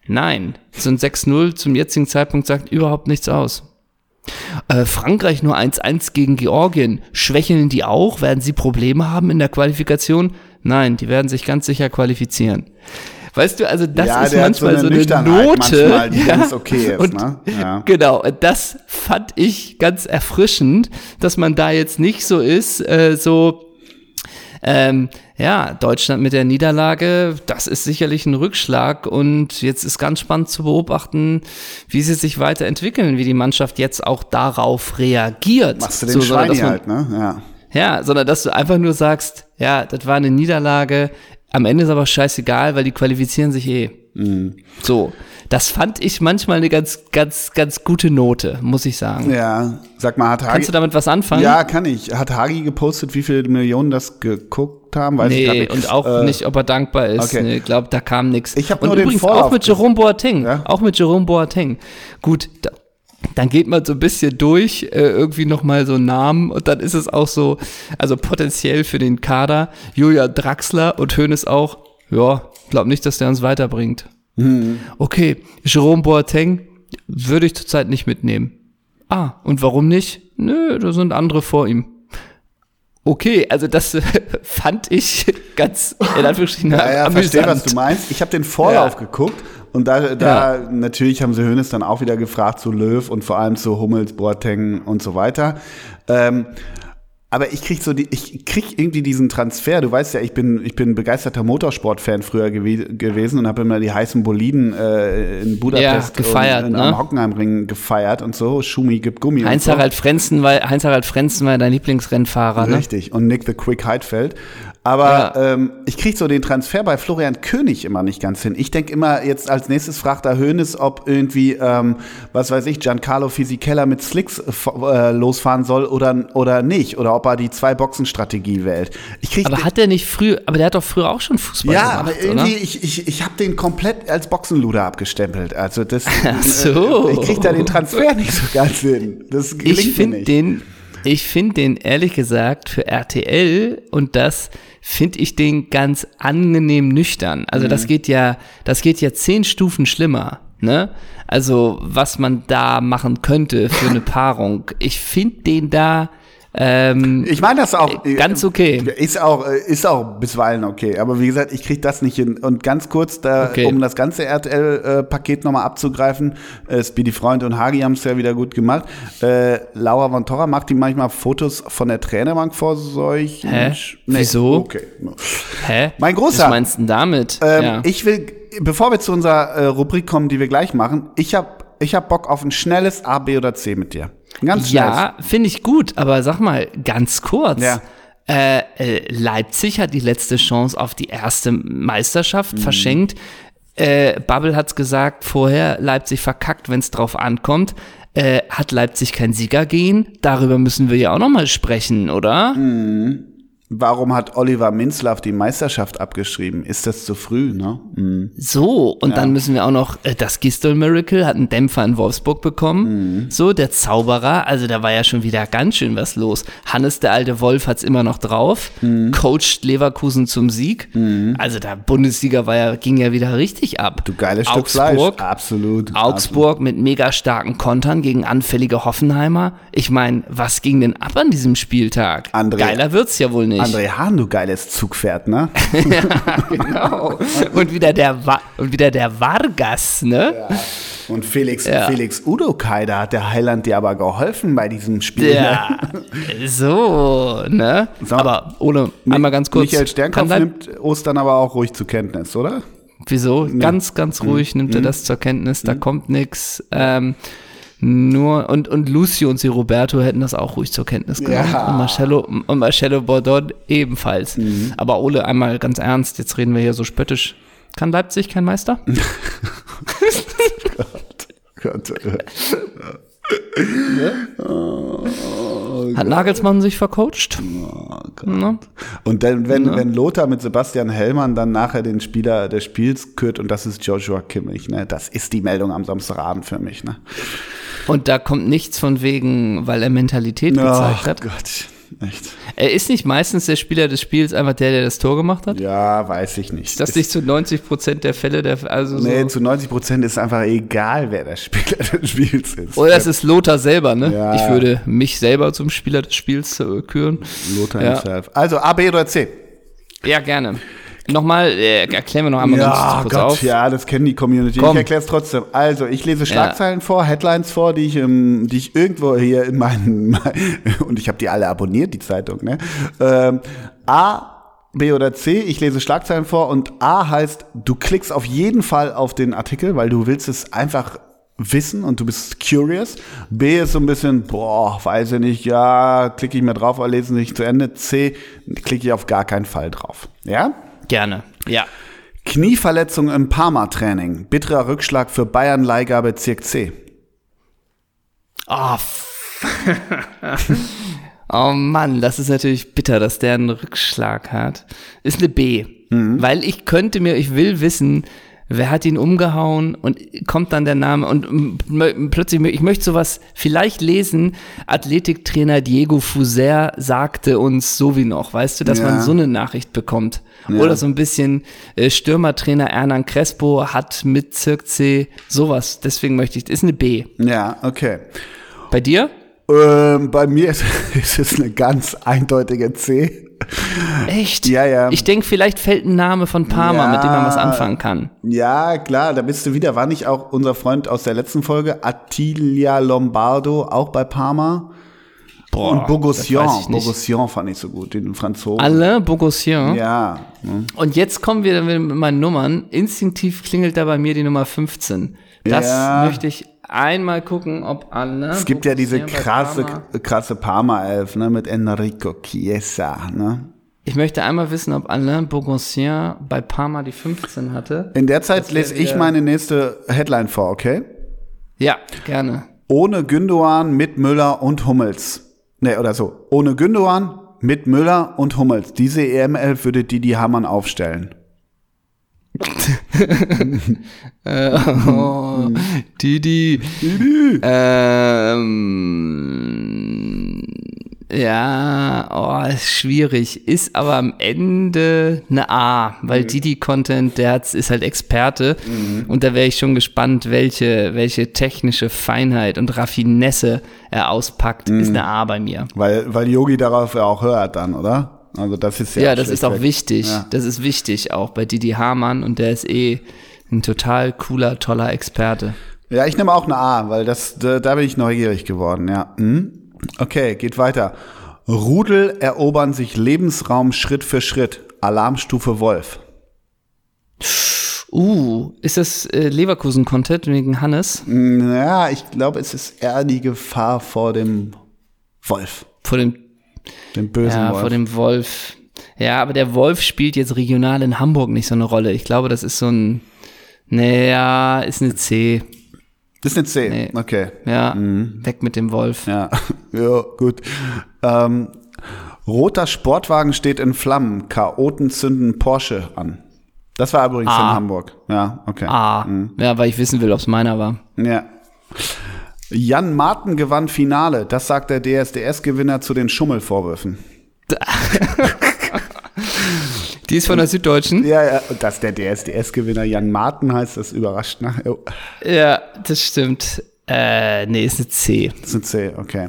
Nein. So ein 6-0 zum jetzigen Zeitpunkt sagt überhaupt nichts aus. Äh, Frankreich nur 1-1 gegen Georgien. Schwächeln die auch? Werden sie Probleme haben in der Qualifikation? Nein, die werden sich ganz sicher qualifizieren. Weißt du, also das Ja, ist hat so manchmal eine so eine, Note. manchmal, die ganz okay ist, und, ne? Ja. Genau, das fand ich ganz erfrischend, dass man da jetzt nicht so ist, äh, so, ähm, ja, Deutschland mit der Niederlage, das ist sicherlich ein Rückschlag und jetzt ist ganz spannend zu beobachten, wie sie sich weiterentwickeln, wie die Mannschaft jetzt auch darauf reagiert. Machst du den So, Schweini man- halt, ne? Ja. ja, sondern dass du einfach nur sagst, ja, das war eine Niederlage, am Ende ist aber scheißegal, weil die qualifizieren sich eh. So, das fand ich manchmal eine ganz, ganz, ganz gute Note, muss ich sagen. Ja, sag mal, hat Hagi, Kannst du damit was anfangen? Ja, kann ich. Hat Hagi gepostet, wie viele Millionen das geguckt haben? Weiß ich Nee, nicht. und auch Äh, nicht, ob er dankbar ist. okay. Nee, glaub, da kam nichts. Ich hab Und nur den übrigens Vorlauf auch mit. Jerome Boateng. Ja? Auch mit Jerome Boateng. Gut, da, dann geht man so ein bisschen durch, äh, irgendwie nochmal so Namen und dann ist es auch so, also potenziell für den Kader, Julia Draxler und Hoeneß auch, ja, glaub nicht, dass der uns weiterbringt. Mhm. Okay, Jerome Boateng würde ich zurzeit nicht mitnehmen. Ah, und warum nicht? Nö, da sind andere vor ihm. Okay, also das äh, fand ich ganz in Anführungsstrichen Ja, ja, verstehe, was du meinst. Ich habe den Vorlauf Ja. geguckt und da, da natürlich haben sie Hönes dann auch wieder gefragt zu Löw und vor allem zu Hummels, Boateng und so weiter. Ähm, aber ich krieg so die, ich krieg irgendwie diesen Transfer. Du weißt ja, ich bin, ich bin begeisterter Motorsport-Fan früher gewe gewesen und habe immer die heißen Boliden äh, in Budapest Ja, gefeiert, und in, ne? am Hockenheimring gefeiert und so. Schumi gibt Gummi und so. Heinz-Harald Frenzen war, Heinz-Harald Frenzen war dein Lieblingsrennfahrer, ne? Richtig. Und Nick the Quick Heidfeld. Aber ähm, ich kriege so den Transfer bei Florian König immer nicht ganz hin. Ich denke immer, jetzt als nächstes fragt er Hoeneß, ob irgendwie, ähm, was weiß ich, Giancarlo Fisichella mit Slicks äh, losfahren soll oder, oder nicht. Oder ob er die Zwei-Boxen-Strategie wählt. Ich krieg Aber hat der nicht früh, aber der hat doch früher auch schon Fußball ja, gemacht, aber irgendwie, oder? ich, ich, ich habe den komplett als Boxenluder abgestempelt. Also das, Ach so. äh, ich kriege da den Transfer nicht so ganz hin. Das gelingt Ich finde den, ich finde den ehrlich gesagt für RTL und das finde ich den ganz angenehm nüchtern. Also Mhm. das geht ja, das geht ja zehn Stufen schlimmer, ne? Also was man da machen könnte für eine Paarung. Ich finde den da ähm, Ich meine das auch. äh, Ganz okay. Ist auch, äh, ist auch bisweilen okay. Aber wie gesagt, ich kriege das nicht hin. Und ganz kurz, da, Okay. um das ganze RTL-Paket nochmal abzugreifen, äh, Speedy Freund und Hagi haben es ja wieder gut gemacht. Äh, Laura von Torra macht ihm manchmal Fotos von der Trainerbank vor solchen. Hä? Sch- Wieso? Okay. hä? Mein Großer. Was meinst du denn damit? Ähm, ja. Ich will, bevor wir zu unserer äh, Rubrik kommen, die wir gleich machen, ich habe ich hab Bock auf ein schnelles A, B oder C mit dir. Ein Ganz schnelles. Ja, finde ich gut, aber sag mal, ganz kurz. Ja. Äh, äh, Leipzig hat die letzte Chance auf die erste Meisterschaft Mhm. verschenkt. Äh, Bubble hat's gesagt vorher, Leipzig verkackt, wenn's drauf ankommt. Äh, hat Leipzig kein Siegergehen? Darüber müssen wir ja auch nochmal sprechen, oder? Mhm. Warum hat Oliver Minzlaff die Meisterschaft abgeschrieben? Ist das zu früh, ne? Mhm. So, und dann müssen wir auch noch, äh, das Gistol Miracle hat einen Dämpfer in Wolfsburg bekommen. Mhm. So, der Zauberer, also da war ja schon wieder ganz schön was los. Hannes, der alte Wolf, hat's immer noch drauf. Mhm. Coacht Leverkusen zum Sieg. Also der Bundesliga war ja, ging ja wieder richtig ab. Du geiles Stück Augsburg, Fleisch. Absolut. Augsburg mit mega starken Kontern gegen anfällige Hoffenheimer. Ich meine, was ging denn ab an diesem Spieltag? André- Geiler wird's ja wohl nicht. André Hahn, du geiles Zugpferd, ne? genau. Und wieder der Wa und wieder der Vargas, ne? Und Felix, Ja. Felix Udokai, da hat der Heiland dir aber geholfen bei diesem Spiel. Ja, so, ne? So. Aber Ole, einmal ganz kurz. Michael Sternkopf nimmt Ostern aber auch ruhig zur Kenntnis, oder? Wieso? Ganz, ganz Mhm. ruhig nimmt er das zur Kenntnis, da kommt nix. Ähm, nur, und, und Lucio und sie Roberto hätten das auch ruhig zur Kenntnis genommen. Ja. Und Marcello, und Marcello Bordon ebenfalls. Mhm. Aber Ole, einmal ganz ernst, jetzt reden wir hier so spöttisch. Kann Leipzig kein Meister? Gott. Hat Nagelsmann sich vercoacht? Oh Ne? Und dann, wenn, wenn Lothar mit Sebastian Hellmann dann nachher den Spieler des Spiels kürt und das ist Joshua Kimmich, ne? Das ist die Meldung am Samstagabend für mich, ne? Und da kommt nichts von wegen, weil er Mentalität gezeigt hat. Gott, echt. Er ist nicht meistens der Spieler des Spiels einfach der, der das Tor gemacht hat? Ja, weiß ich nicht. Ist das nicht zu 90 Prozent der Fälle der, also Nee, so? zu 90 Prozent ist einfach egal, wer der Spieler des Spiels ist. Oder es ist Lothar selber, ne? Ja. Ich würde mich selber zum Spieler des Spiels äh, küren. Lothar Ja. himself. Also A, B oder C? Ja, gerne. Nochmal, äh, erklären wir noch einmal Ja, ganz kurz Gott, auf. ja, das kennen die Community. Komm. Ich erkläre es trotzdem. Also, ich lese Schlagzeilen vor, Headlines vor, die ich, ähm, die ich irgendwo hier in meinen, und ich habe die alle abonniert, die Zeitung, ne? Ähm, A, B oder C, ich lese Schlagzeilen vor und A heißt, du klickst auf jeden Fall auf den Artikel, weil du willst es einfach wissen und du bist curious. B ist so ein bisschen, boah, weiß ich nicht, ja, klicke ich mir drauf, aber lesen nicht zu Ende. C, klicke ich auf gar keinen Fall drauf. Ja? Gerne. Ja. Knieverletzung im Parma-Training. Bitterer Rückschlag für Bayern Leihgabe Bezirk C. Oh, oh Mann, das ist natürlich bitter, dass der einen Rückschlag hat. Ist eine B. Mhm. Weil ich könnte mir, ich will wissen, wer hat ihn umgehauen und kommt dann der Name und plötzlich, ich möchte sowas vielleicht lesen, Athletiktrainer Diego Fuser sagte uns so wie noch, weißt du, dass Ja. man so eine Nachricht bekommt. Ja. Oder so ein bisschen äh, Stürmertrainer Hernan Crespo hat mit Zirk C sowas. Deswegen möchte ich, ist eine B. Ja, okay. Bei dir? Ähm, bei mir ist, ist es eine ganz eindeutige C. Echt? Ja, ja. Ich denke, vielleicht fällt ein Name von Parma, Ja. mit dem man was anfangen kann. Ja, klar, da bist du wieder. War nicht auch unser Freund aus der letzten Folge, Attilia Lombardo, auch bei Parma? Boah, Und Bogossian. nicht. Bogossian fand ich so gut, den Franzosen. Alain Bogossian. Ja. ne? Und jetzt kommen wir mit meinen Nummern. Instinktiv klingelt da bei mir die Nummer 15. Das Ja. möchte ich einmal gucken, ob Alain Es gibt ja diese krasse, Parma- krasse Parma-Elf, ne, mit Enrico Chiesa, ne? Ich möchte einmal wissen, ob Alain Bourgoncien bei Parma die 15 hatte. In der Zeit lese ich meine nächste Headline vor, okay? Ja, gerne. Ohne Gündogan, mit Müller und Hummels. Ne, oder so. Ohne Gündogan, mit Müller und Hummels. Diese EML würde Didi Hamann aufstellen. Äh, oh, Didi. Ähm, ja, oh, ist schwierig. Ist aber am Ende eine A, weil Didi Content, der hat's, ist halt Experte. Und da wäre ich schon gespannt, welche, welche technische Feinheit und Raffinesse er auspackt. Ist eine A bei mir. Weil, weil Yogi darauf ja auch hört dann, oder? Also das ist ja. Ja, das ist auch wichtig. Ja. Das ist wichtig auch bei Didi Hamann und der ist eh ein total cooler, toller Experte. Ja, ich nehme auch eine A, weil das, da, da bin ich neugierig geworden, ja. Hm? Okay, geht weiter. Rudel erobern sich Lebensraum Schritt für Schritt. Alarmstufe Wolf. Uh, ist das äh, Leverkusen-Content wegen Hannes? Hm, Ja, ich glaube, es ist eher die Gefahr vor dem Wolf. Vor dem, Dem bösen ja, Wolf. vor dem Wolf. Ja, aber der Wolf spielt jetzt regional in Hamburg nicht so eine Rolle. Ich glaube, das ist so ein, naja, ist eine C. das ist eine 10. Nee. Okay. Ja, weg mit dem Wolf. Ja, ja gut. Ähm, roter Sportwagen steht in Flammen. Chaoten zünden Porsche an. Das war übrigens A. in Hamburg. Ja, okay. Ah, ja, weil ich wissen will, ob es meiner war. Ja. Jan Marten gewann Finale. Das sagt der DSDS-Gewinner zu den Schummelvorwürfen. Die ist von der Süddeutschen. Ja, ja, und dass der DSDS-Gewinner Jan Marten heißt, das überrascht. Ne? Oh, Ja, das stimmt. Äh, nee, ist eine C. ist ein C, okay.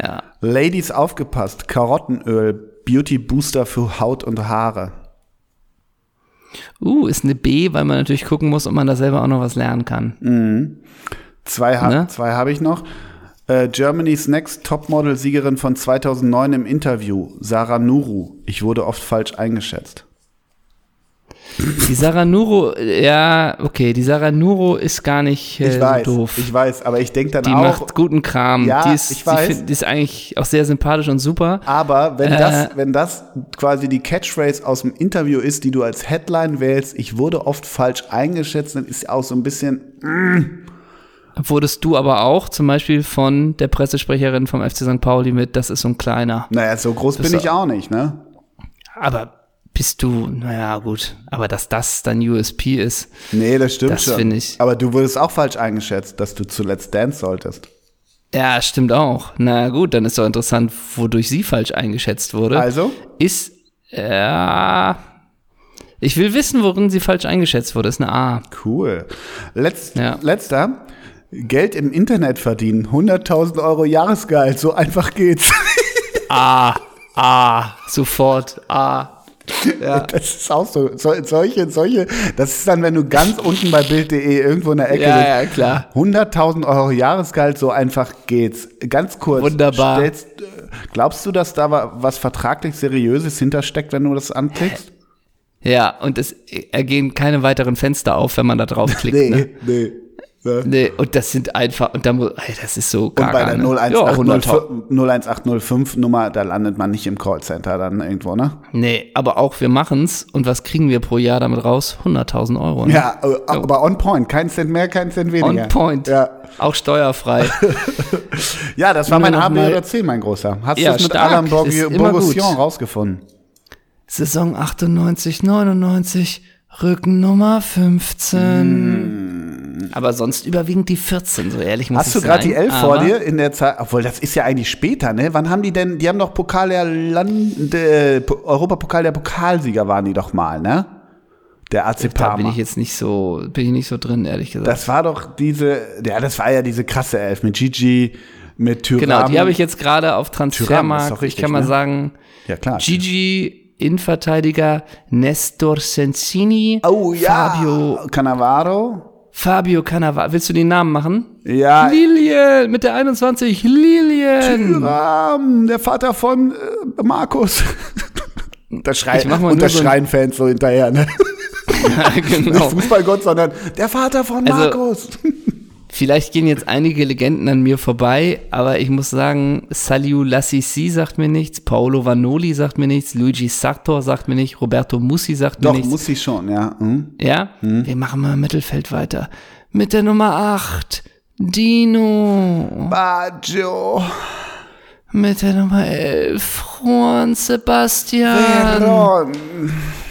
Ja. Ladies aufgepasst. Karottenöl, Beauty Booster für Haut und Haare. Uh, ist eine B, weil man natürlich gucken muss, ob man da selber auch noch was lernen kann. Zwei, ha Ne? zwei habe ich noch. Äh, Germany's Next Topmodel-Siegerin von 2009 im Interview, Sarah Nuru. Ich wurde oft falsch eingeschätzt. Die Sarah Nuro, ja, okay, die Sarah Nuro ist gar nicht äh, Ich weiß, so doof. ich weiß, aber ich denke dann die auch, macht guten Kram. Ja, die ist, ich weiß. Die, find, die ist eigentlich auch sehr sympathisch und super. aber wenn Äh. das, wenn das quasi die Catchphrase aus dem Interview ist, die du als Headline wählst, ich wurde oft falsch eingeschätzt, dann ist auch so ein bisschen, Wurdest du aber auch zum Beispiel von der Pressesprecherin vom FC St. Pauli mit, das ist so ein kleiner. naja, so groß Das bin ich auch nicht, ne? Aber bist du, naja, gut. Aber dass das dann USP ist, Nee, das stimmt Das schon. ich. Aber du wurdest auch falsch eingeschätzt, dass du zuletzt Dance solltest. ja, stimmt auch. Na gut, dann ist doch interessant, wodurch sie falsch eingeschätzt wurde. Also? Ist, ja, ich will wissen, worin sie falsch eingeschätzt wurde. Ist eine A. Cool. Letz, Ja. Letzter. Geld im Internet verdienen. 100.000 Euro Jahresgehalt. So einfach geht's. A. A. Sofort. A. Ja. Das ist auch so. so solche, solche. Das ist dann, wenn du ganz unten bei Bild.de irgendwo in der Ecke Ja, ja, klar. 100.000 Euro Jahresgehalt. So einfach geht's. Ganz kurz. Wunderbar. Stellst, äh, glaubst du, dass da wa- was vertraglich Seriöses hintersteckt, wenn du das anklickst? Ja, und es ergehen keine weiteren Fenster auf, wenn man da draufklickt. Ne? nee. Ja. Nee, und das sind einfach, und da muss, ey, das ist so gar Und bei der ne? 01805 01805 Nummer, da landet man nicht im Callcenter dann irgendwo, ne? Nee, aber auch wir machen's. Und was kriegen wir pro Jahr damit raus? 100.000 Euro. Ne? Ja, äh, aber on point. Kein Cent mehr, kein Cent weniger. On point. Ja, Auch steuerfrei. ja das war mein noch A, B mal- oder C, mein Großer. Hast du Ja, es mit stark. Alain Ist Bourg- immer Bourgoussion gut. rausgefunden? Saison 98, 99, Rücken Nummer 15. Aber sonst überwiegend die 14, so ehrlich muss. Hast ich du gerade sagen. die 11 vor Aber- dir in der Zeit? Obwohl, das ist ja eigentlich später, ne? Wann haben die denn, die haben doch Pokal der Land, äh, Po- Europapokal der Pokalsieger waren die doch mal, ne? Der AC Da bin Parma. ich jetzt nicht so, bin ich nicht so drin, ehrlich gesagt. Das war doch diese, ja, das war ja diese krasse Elf mit Gigi, mit Thuram. genau, die habe ich jetzt gerade auf Transfermarkt. doch ich richtig, kann mal ne? sagen, Ja, klar. Gigi, Innenverteidiger, Nestor Sensini, Oh ja, Fabio, Cannavaro. Fabio Cannavaro. Willst du den Namen machen? Ja, Lilien, mit der 21, Lilien. Thuram, der Vater von äh, Markus. Da schreien, Ich mach mal und da nur so schreien Fans so hinterher, ne? Ja, genau. Nicht Fußballgott, sondern der Vater von Also- Markus. Vielleicht gehen jetzt einige Legenden an mir vorbei, aber ich muss sagen, Saliu Lassisi sagt mir nichts, Paolo Vanoli sagt mir nichts, Luigi Sartor sagt mir nicht, Roberto Mussi sagt mir Doch, nichts. muss ich schon, ja. Hm? Ja, wir machen mal im Mittelfeld weiter. Mit der Nummer 8, Dino. Baggio. Mit der Nummer 11, Juan Sebastian. Veron.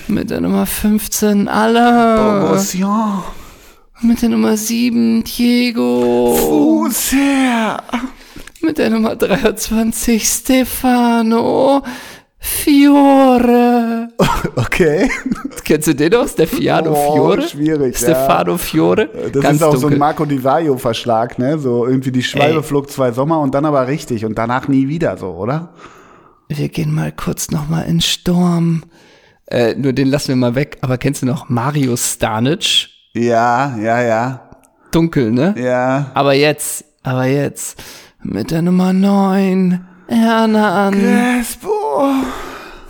Mit der Nummer 15, Alain. Borussia. Mit der Nummer 7, Diego. Fußher. Mit der Nummer 23, Stefano. Fiore. Okay. Kennst du den noch? Stefano Oh, Fiore? schwierig, ja. Stefano Fiore? Das Ganz ist auch so dunkel. ein Marco Di Vaio-Verschlag, ne? So irgendwie die Schwalbe flog zwei Sommer und dann aber richtig und danach nie wieder so, oder? Wir gehen mal kurz nochmal in Sturm. Äh, nur den lassen wir mal weg. Aber kennst du noch Mario Stanic? Ja, ja, ja. Dunkel, ne? Ja. Aber jetzt, aber jetzt. Mit der Nummer 9, Hernan. Crespo.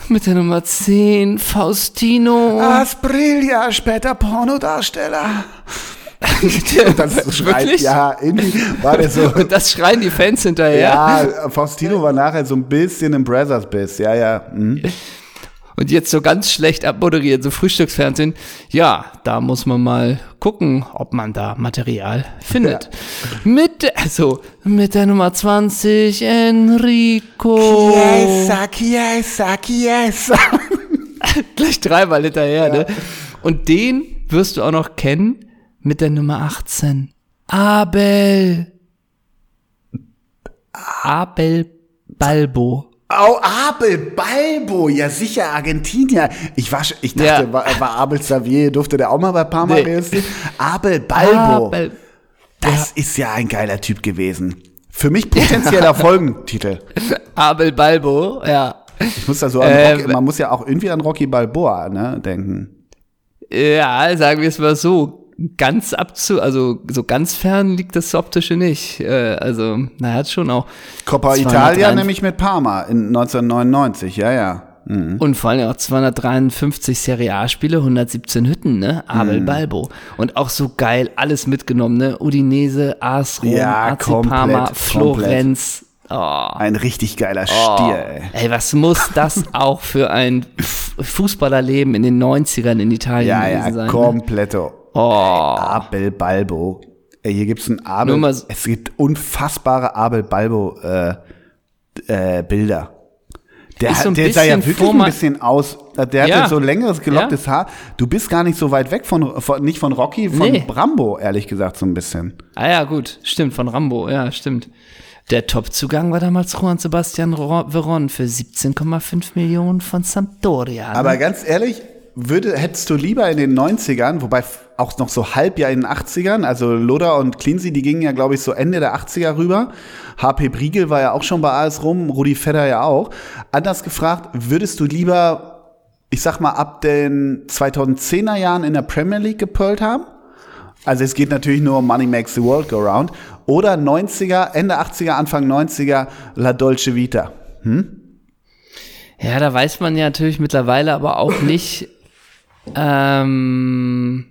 Mit der Nummer 10, Faustino. Asprilla, später Pornodarsteller. Das schreit, Wirklich? ja, irgendwie war der so. Und das schreien die Fans hinterher. Ja, Faustino war nachher so ein bisschen im Brothers-Biss, ja, ja. Mhm. Und jetzt so ganz schlecht abmoderiert, so Frühstücksfernsehen. Ja, da muss man mal gucken, ob man da Material findet. Mit, der- also, mit der Nummer 20, Enrico. Chiesa, Chiesa, Chiesa. Gleich dreimal hinterher, ne? Und den wirst du auch noch kennen mit der Nummer 18. Abel. Abel Balbo. Oh, Abel Balbo, ja sicher, Argentinier. Ich war, ich dachte, Ja. war, war Abel Xavier, durfte der auch mal bei Parma Nee. reüssieren? Abel Balbo, Abel. das ist ja ein geiler Typ gewesen. Für mich potenzieller Folgentitel. Abel Balbo, ja. Ich muss da so an Ähm, Rocky, man muss ja auch irgendwie an Rocky Balboa, ne, denken. Ja, sagen wir es mal so. Ganz abzu, also so ganz fern liegt das Optische nicht. Äh, also, na, hat schon auch. Coppa 203 Italia nämlich mit Parma in 1999, ja, ja. Mhm. Und vor allem auch 253 Serie A-Spiele, 117 Hütten, ne? Mhm. Abel Balbo. Und auch so geil, alles mitgenommen, ne? Udinese, AS Rom, Ja, AC komplett, Parma, komplett. Florenz. Oh. Ein richtig geiler Oh. Stier, ey. Ey, was muss das auch für ein Fußballerleben in den 90ern in Italien Ja, gewesen ja, sein? Ne? kompletto. Oh. Abel Balbo. Ey, hier gibt's ein Abel. Nur mal so- es gibt unfassbare Abel Balbo äh, äh, Bilder. Der, so der sah ja wirklich ein bisschen aus. äh, Der hatte Ja. so längeres gelocktes Haar. Du bist gar nicht so weit weg von, von nicht von Rocky, von Nee. Brambo, ehrlich gesagt, so ein bisschen. Ah ja, gut, stimmt, von Rambo, ja, stimmt. Der Topzugang war damals Juan Sebastian Ro- Veron für 17,5 Millionen von Sampdoria. ne? Aber ganz ehrlich, würde, hättest du lieber in den 90ern, wobei auch noch so halb ja in den 80ern, also Loda und Cleansey, die gingen ja, glaube ich, so Ende der 80er rüber. HP Briegel war ja auch schon bei AS rum, Rudi Fedder ja auch. Anders gefragt, würdest du lieber, ich sag mal, ab den 2010er Jahren in der Premier League gepölt haben? Also es geht natürlich nur um Money Makes the World Go Round. Oder 90er, Ende 80er, Anfang 90er, La Dolce Vita. ja, da weiß man ja natürlich mittlerweile aber auch nicht. Ähm,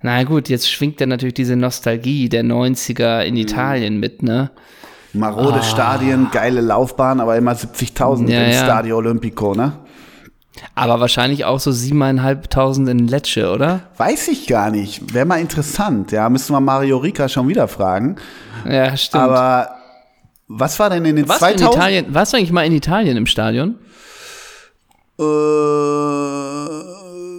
na gut, jetzt schwingt ja natürlich diese Nostalgie der 90er in Italien mit, ne? Marode Stadien, geile Laufbahn, aber immer 70.000 Ja, im ja. Stadio Olimpico, ne? Aber wahrscheinlich auch so siebeneinhalbtausend in Lecce, oder? Weiß ich gar nicht. Wäre mal interessant. Ja, müssen wir Mario Rica schon wieder fragen. Ja, stimmt. Aber was war denn in den warst, du in 2000? Italien, warst du eigentlich mal in Italien im Stadion? Äh,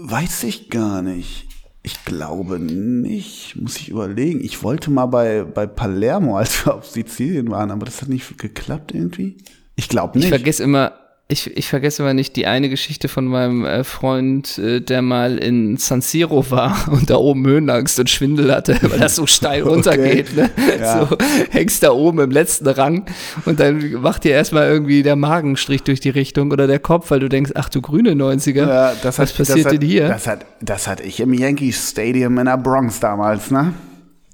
weiß ich gar nicht. Ich glaube nicht. Muss ich überlegen. Ich wollte mal bei, bei Palermo, als wir auf Sizilien waren, aber das hat nicht geklappt irgendwie. Ich glaube Ich nicht. vergesse immer, ich, ich vergesse immer nicht die eine Geschichte von meinem äh, Freund, äh, der mal in San Siro war und da oben Höhenangst und Schwindel hatte, weil das so steil runtergeht. Ne? Ja. So hängst da oben im letzten Rang und dann macht dir erstmal irgendwie der Magenstrich durch die Richtung oder der Kopf, weil du denkst, ach du grüne 90er, Ja, das was hat, passiert das hat, denn hier? Das hat, das hatte ich im Yankee Stadium in der Bronx damals, ne?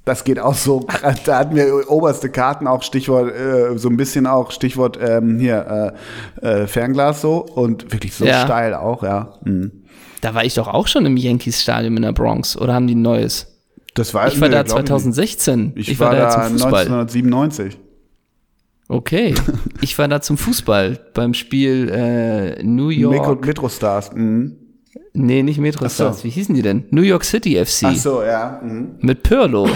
Das geht auch so. Da hatten wir oberste Karten auch Stichwort, äh, so ein bisschen auch Stichwort ähm, hier äh, äh, Fernglas so und wirklich so Ja. steil auch, ja. Mhm. da war ich doch auch schon im Yankees Stadion in der Bronx oder haben die ein neues? Das war, Ich war da glaub ich 2016. nicht. Ich, war, da da zum Fußball. 1997. Okay. Ich war da zum Fußball beim Spiel äh, New York. Metro Stars. Mhm. Nee, nicht Metro so. Wie hießen die denn? New York City FC. Ach so, ja. Mhm. Mit Pirlo.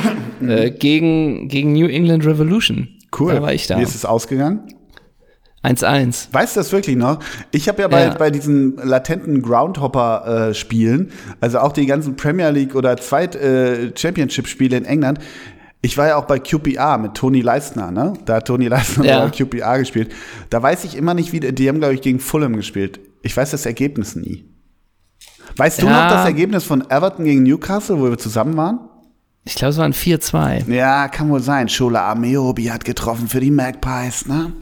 äh, gegen, gegen New England Revolution. Cool. Da war ich da. Wie ist es ausgegangen? 1-1. Weißt du das wirklich noch? Ich habe ja bei, Ja. bei diesen latenten Groundhopper-Spielen, also auch die ganzen Premier League oder Zweit äh, Championship-Spiele in England, ich war ja auch bei QPR mit Toni Leistner, ne? Da hat Toni Leistner Ja. bei QPR gespielt. Da weiß ich immer nicht, wie die haben, glaube ich, gegen Fulham gespielt. Ich weiß das Ergebnis nie. Weißt du Ja. noch das Ergebnis von Everton gegen Newcastle, wo wir zusammen waren? Ich glaube, es waren 4-2. Ja, kann wohl sein. Shola Ameobi hat getroffen für die Magpies, ne?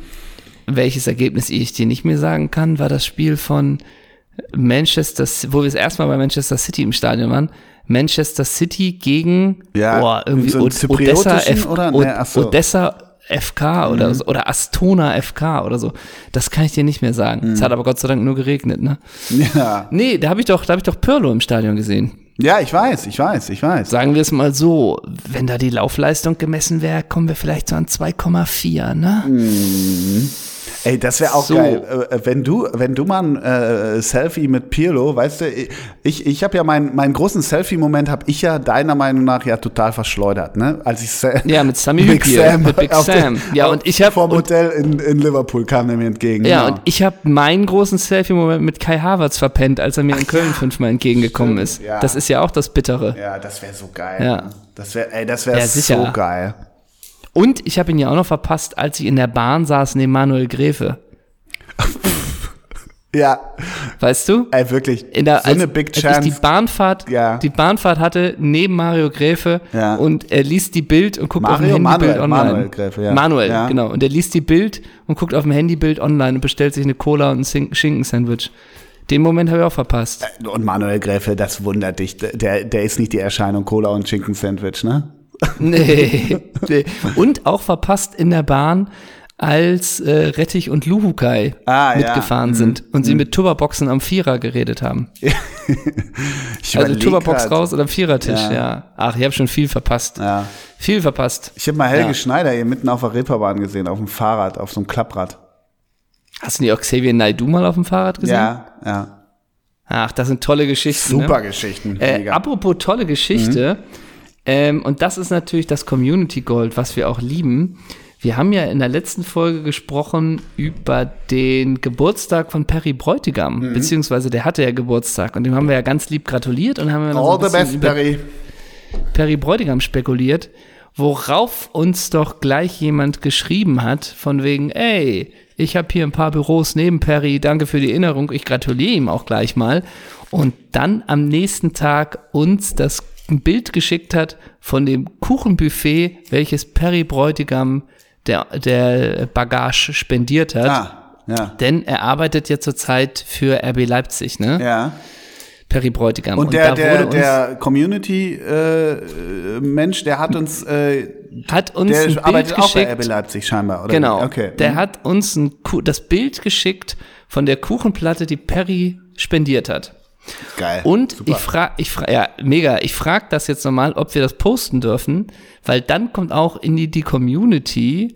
Welches Ergebnis ich dir nicht mehr sagen kann, war das Spiel von Manchester, wo wir das erste Mal bei Manchester City im Stadion waren. Manchester City gegen Ja, boah, irgendwie so Od- Odessa, F oder? Od- Nee. Odessa FK oder, so, oder Astona FK oder so. Das kann ich dir nicht mehr sagen. Mhm. Es hat aber Gott sei Dank nur geregnet, ne? Ja. Nee, da habe ich doch, da habe ich doch Pirlo im Stadion gesehen. Ja, ich weiß, ich weiß, ich weiß. Sagen wir es mal so, wenn da die Laufleistung gemessen wäre, kommen wir vielleicht so an 2,4, ne? Ey, das wäre auch So. geil. Äh, wenn du, wenn du mal ein äh, Selfie mit Pirlo, weißt du, ich, ich habe ja meinen meinen großen Selfie-Moment habe ich ja deiner Meinung nach ja total verschleudert, ne? Als ich Sa- Ja, mit Sammy Big Hübner, Sam, mit Big Sam. den- Ja, und ich hab- vom Hotel in, in Liverpool kam er mir entgegen. Ja, genau. und ich habe meinen großen Selfie-Moment mit Kai Havertz verpennt, als er mir in Köln fünfmal entgegengekommen Stimmt, ist. ja. Das ist ja auch das Bittere. ja, das wäre so geil. Ja. Das wäre, ey, das wäre Ja, so geil. Und ich habe ihn ja auch noch verpasst, als ich in der Bahn saß neben Manuel Gräfe. Ja, Weißt du? ey, wirklich. In der, so eine Big als Chance. ich die Bahnfahrt, Ja. die Bahnfahrt hatte neben Mario Gräfe Ja. und er liest die Bild und guckt auf Mario? dem Handybild Manuel, online. Manuel Gräfe, ja. Manuel, Ja. genau. Und er liest die Bild und guckt auf dem Handybild online und bestellt sich eine Cola und ein Schin- Schinkensandwich. Den Moment habe ich auch verpasst. und Manuel Gräfe, das wundert dich. Der, der ist nicht die Erscheinung Cola und Chicken Sandwich, ne? Nee, nee. Und auch verpasst in der Bahn, als äh, Rettich und Luhukai Ah, ja. mitgefahren sind und sie mit Tupperboxen am Vierer geredet haben. Ich Also Tupperbox raus oder am Vierertisch, Ja. ja. Ach, ich habe schon viel verpasst. Ja. Viel verpasst. Ich habe mal Helge. Schneider hier mitten auf der Reeperbahn gesehen, auf dem Fahrrad, auf so einem Klapprad. Hast du nicht auch Xavier Naidoo mal auf dem Fahrrad gesehen? Ja, ja. Ach, das sind tolle Geschichten. Super Ne? Geschichten. Äh, apropos tolle Geschichte, ähm, und das ist natürlich das Community Gold, was wir auch lieben. Wir haben ja in der letzten Folge gesprochen über den Geburtstag von Perry Bräutigam, Mhm. beziehungsweise der hatte ja Geburtstag und dem haben wir ja ganz lieb gratuliert und haben so All ein the best, Perry. Perry Bräutigam spekuliert, worauf uns doch gleich jemand geschrieben hat, von wegen, ey, ich habe hier ein paar Büros neben Perry, danke für die Erinnerung, ich gratuliere ihm auch gleich mal. Und dann am nächsten Tag uns das Bild geschickt hat von dem Kuchenbuffet, welches Perry Bräutigam der, der Bagage spendiert hat. Ah, ja. Denn er arbeitet ja zurzeit für RB Leipzig, ne? Ja. Perry Bräutigam. Und der, der, der Community-Mensch, der hat uns, äh, hat uns der ein Bild arbeitet auch bei geschickt. RB Leipzig scheinbar, oder? Genau. Okay. Der Mhm. hat uns ein, das Bild geschickt von der Kuchenplatte, die Perry spendiert hat. Geil. Und Super. ich frage, ich frage, ja, mega, ich frage das jetzt nochmal, ob wir das posten dürfen, weil dann kommt auch in die, die Community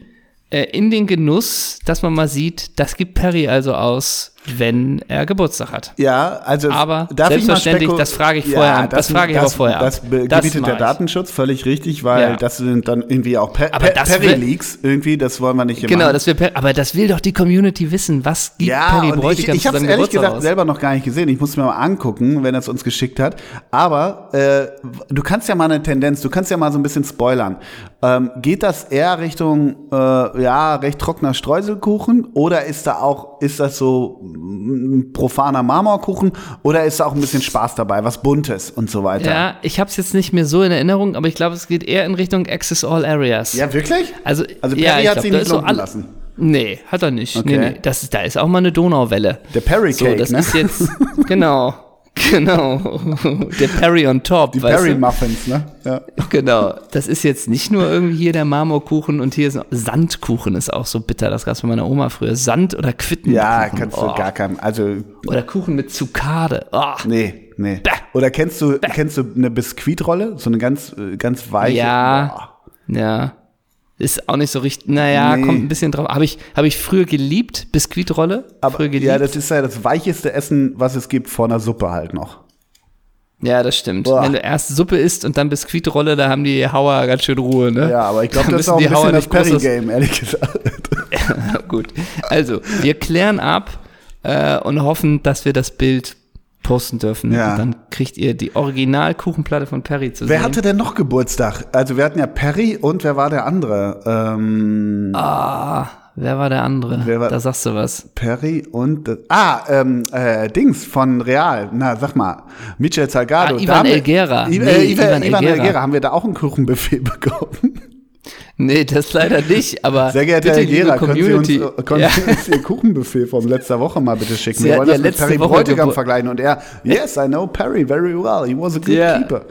äh, in den Genuss, dass man mal sieht, das gibt Perry also aus, wenn er Geburtstag hat. Ja, also Aber ich selbstverständlich, das frage ich vorher ab. Das frage ich aber vorher. Das be- Das gebietet mach der ich. Datenschutz völlig richtig, weil Ja. das sind dann irgendwie auch per Aber per das will- Perry-Leaks irgendwie, das wollen wir nicht hier Genau, das wir, aber das will doch die Community wissen. Was gibt Ja, Perry ich, Bräutigam ich zu habe es ehrlich Geburtstag gesagt aus? selber noch gar nicht gesehen. Ich muss mir mal angucken, wenn er es uns geschickt hat. Aber äh, du kannst ja mal eine Tendenz, du kannst ja mal so ein bisschen spoilern. Ähm, geht das eher Richtung äh, ja recht trockener Streuselkuchen oder ist da auch ist das so profaner Marmorkuchen oder ist da auch ein bisschen Spaß dabei, was Buntes und so weiter? Ja, ich habe es jetzt nicht mehr so in Erinnerung, aber ich glaube, es geht eher in Richtung Access All Areas. Ja, wirklich? Also, Also ja, Perry ich hat da nicht so lassen. Nee, hat er nicht. Okay. Nee, nee. Das, da ist auch mal eine Donauwelle. Der Perry So, Cake, das ne? ist jetzt, genau, genau. Der Perry on top, Die Perry du? Muffins, ne? Ja. Genau. Das ist jetzt nicht nur irgendwie hier der Marmorkuchen und hier ist Sandkuchen ist auch so bitter. Das gab's bei meiner Oma früher. Sand oder Quittenkuchen. Ja, kannst du oh. gar keinem. Also Oder Kuchen mit Zuckade. Oh. nee. nee. Oder kennst du, kennst du eine Biskuitrolle? So eine ganz, äh, ganz weiche. Ja. Boah. Ja. Ist auch nicht so richtig. Naja, Nee. kommt ein bisschen drauf. Habe ich, hab ich früher geliebt, Biskuitrolle. Aber früher geliebt. ja, das ist ja das weicheste Essen, was es gibt, vor einer Suppe halt noch. Ja, das stimmt. Boah. Wenn du erst Suppe isst und dann Biskuitrolle, da haben die Hauer ganz schön Ruhe, ne? Ja, aber ich glaube, Da das ist auch ein die Hauer bisschen das Perry-Game, ehrlich gesagt. Gut. Also, wir klären ab äh, und hoffen, dass wir das Bild posten dürfen. Ja. Und dann kriegt ihr die Originalkuchenplatte von Perry zu Wer sehen. hatte denn noch Geburtstag? Also wir hatten ja Perry und wer war der andere? Ähm, ah, wer war der andere? Wer war- da sagst du was. Perry und ah ähm, äh, Dings von Real. Na sag mal, Michel Salgado. Ah, Ivan Elguera. I, Nee, äh, Ivan, Ivan. Elguera. Haben wir da auch ein Kuchenbuffet bekommen? Nee, das leider nicht, aber Sehr geehrter Herr Gera, können Sie uns, äh, können ja. Sie uns Ihr Kuchenbuffet vom letzter Woche mal bitte schicken? Sie Wir wollen das ja mit letzte Perry Woche Bräutigam vergleichen. Und er, yes, I know Perry very well. He was a good Ja. keeper.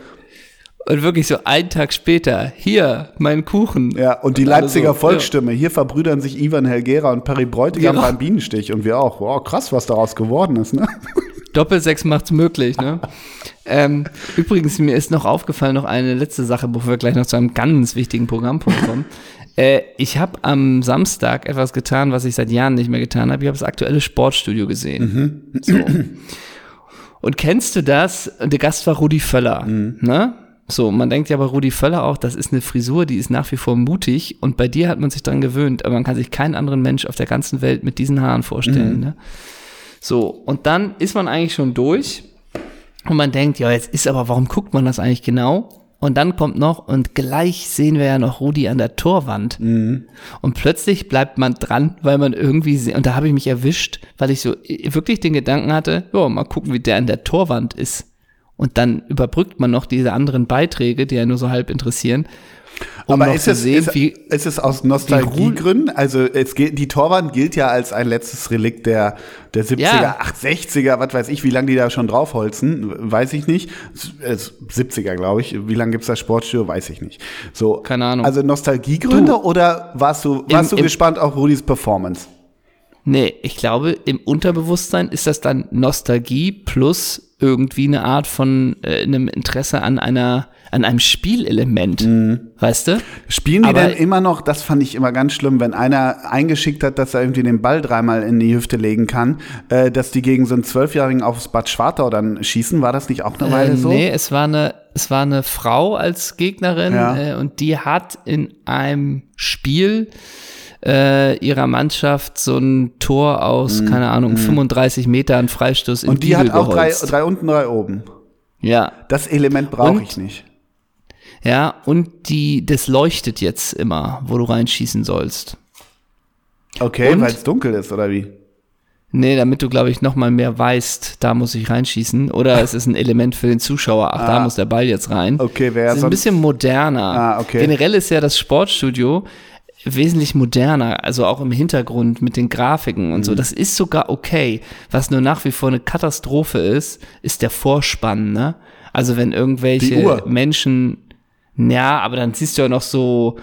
Und wirklich so einen Tag später, hier, mein Kuchen. Ja, und die alle Leipziger so, Volksstimme. Hier verbrüdern sich Ivan Helgera und Perry Bräutigam Genau. beim Bienenstich. Und wir auch. Wow, krass, was daraus geworden ist, ne? Doppelsechs macht's möglich, ne? ähm, übrigens, mir ist noch aufgefallen, noch eine letzte Sache, bevor wir gleich noch zu einem ganz wichtigen Programmpunkt kommen. äh, ich habe am Samstag etwas getan, was ich seit Jahren nicht mehr getan habe. Ich habe das aktuelle Sportstudio gesehen. So. Und kennst du das? Der Gast war Rudi Völler, ne? So, man denkt ja bei Rudi Völler auch, das ist eine Frisur, die ist nach wie vor mutig und bei dir hat man sich dran gewöhnt, aber man kann sich keinen anderen Mensch auf der ganzen Welt mit diesen Haaren vorstellen, ne? So, und dann ist man eigentlich schon durch und man denkt, ja, jetzt ist aber, warum guckt man das eigentlich genau? Und dann kommt noch, und gleich sehen wir ja noch Rudi an der Torwand. Und plötzlich bleibt man dran, weil man irgendwie, und da habe ich mich erwischt, weil ich so äh, wirklich den Gedanken hatte, ja, mal gucken, wie der an der Torwand ist. Und dann überbrückt man noch diese anderen Beiträge, die ja nur so halb interessieren, um Aber ist es, sehen, ist, wie, ist es aus Nostalgiegründen? Also es gilt, die Torwand gilt ja als ein letztes Relikt der, der 70er, Ja. 60er, was weiß ich, wie lange die da schon draufholzen, weiß ich nicht. Es- es- 70er, glaube ich. Wie lange gibt's das Sportstudio, weiß ich nicht. So, Keine Ahnung. Also Nostalgiegründe oder warst du, warst Im- du gespannt auf Rudis Performance? Nee, ich glaube, im Unterbewusstsein ist das dann Nostalgie plus irgendwie eine Art von äh, einem Interesse an einer, an einem Spielelement. Weißt du? Spielen die Aber- denn immer noch, das fand ich immer ganz schlimm, wenn einer eingeschickt hat, dass er irgendwie den Ball dreimal in die Hüfte legen kann, äh, dass die gegen so einen Zwölfjährigen aufs Bad Schwartau dann schießen. War das nicht auch eine Weile Äh, so? Nee, es war eine, es war eine Frau als Gegnerin Ja. äh, und die hat in einem Spiel äh, ihrer Mannschaft so ein Tor aus, keine Ahnung, 35 Metern Freistoß in Mhm. Und die hat Giebel auch drei, geholzt. drei unten, drei oben. Ja, Das Element brauche ich nicht. ja, und die, das leuchtet jetzt immer, wo du reinschießen sollst. Okay, weil es dunkel ist, oder wie? Nee, damit du, glaube ich, noch mal mehr weißt, da muss ich reinschießen. Oder es ist ein Element für den Zuschauer. Ach, da muss der Ball jetzt rein. Okay, wer Es ist ein sonst- bisschen moderner. Ah, okay. Generell ist ja das Sportstudio wesentlich moderner, also auch im Hintergrund mit den Grafiken und Mhm. so. Das ist sogar okay. Was nur nach wie vor eine Katastrophe ist, ist der Vorspann, ne? Also wenn irgendwelche. Menschen, ja, aber dann siehst du ja noch so,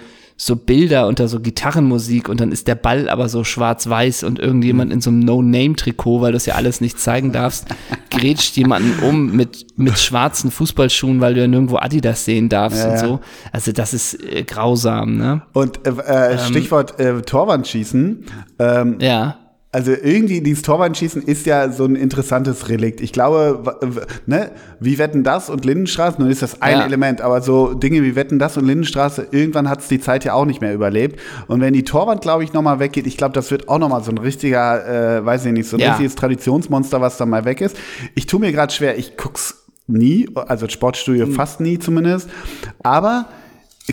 so Bilder unter so Gitarrenmusik und dann ist der Ball aber so schwarz-weiß und irgendjemand in so einem No-Name-Trikot, weil du es ja alles nicht zeigen darfst, grätscht jemanden um mit, mit schwarzen Fußballschuhen, weil du ja nirgendwo Adidas sehen darfst Ja, und so. Also das ist äh, grausam, ne? Und äh, äh, Stichwort äh, Torwandschießen. Ähm, Ja. Also irgendwie dieses Torwandschießen ist ja so ein interessantes Relikt. Ich glaube, ne, wie Wetten das und Lindenstraße, nun ist das ein Ja. Element, aber so Dinge wie Wetten das und Lindenstraße, irgendwann hat es die Zeit ja auch nicht mehr überlebt. Und wenn die Torwand, glaube ich, nochmal weggeht, ich glaube, das wird auch nochmal so ein richtiger, äh, weiß ich nicht, so ein Ja. richtiges Traditionsmonster, was dann mal weg ist. Ich tue mir gerade schwer, ich guck's nie, also Sportstudio Hm. fast nie zumindest, aber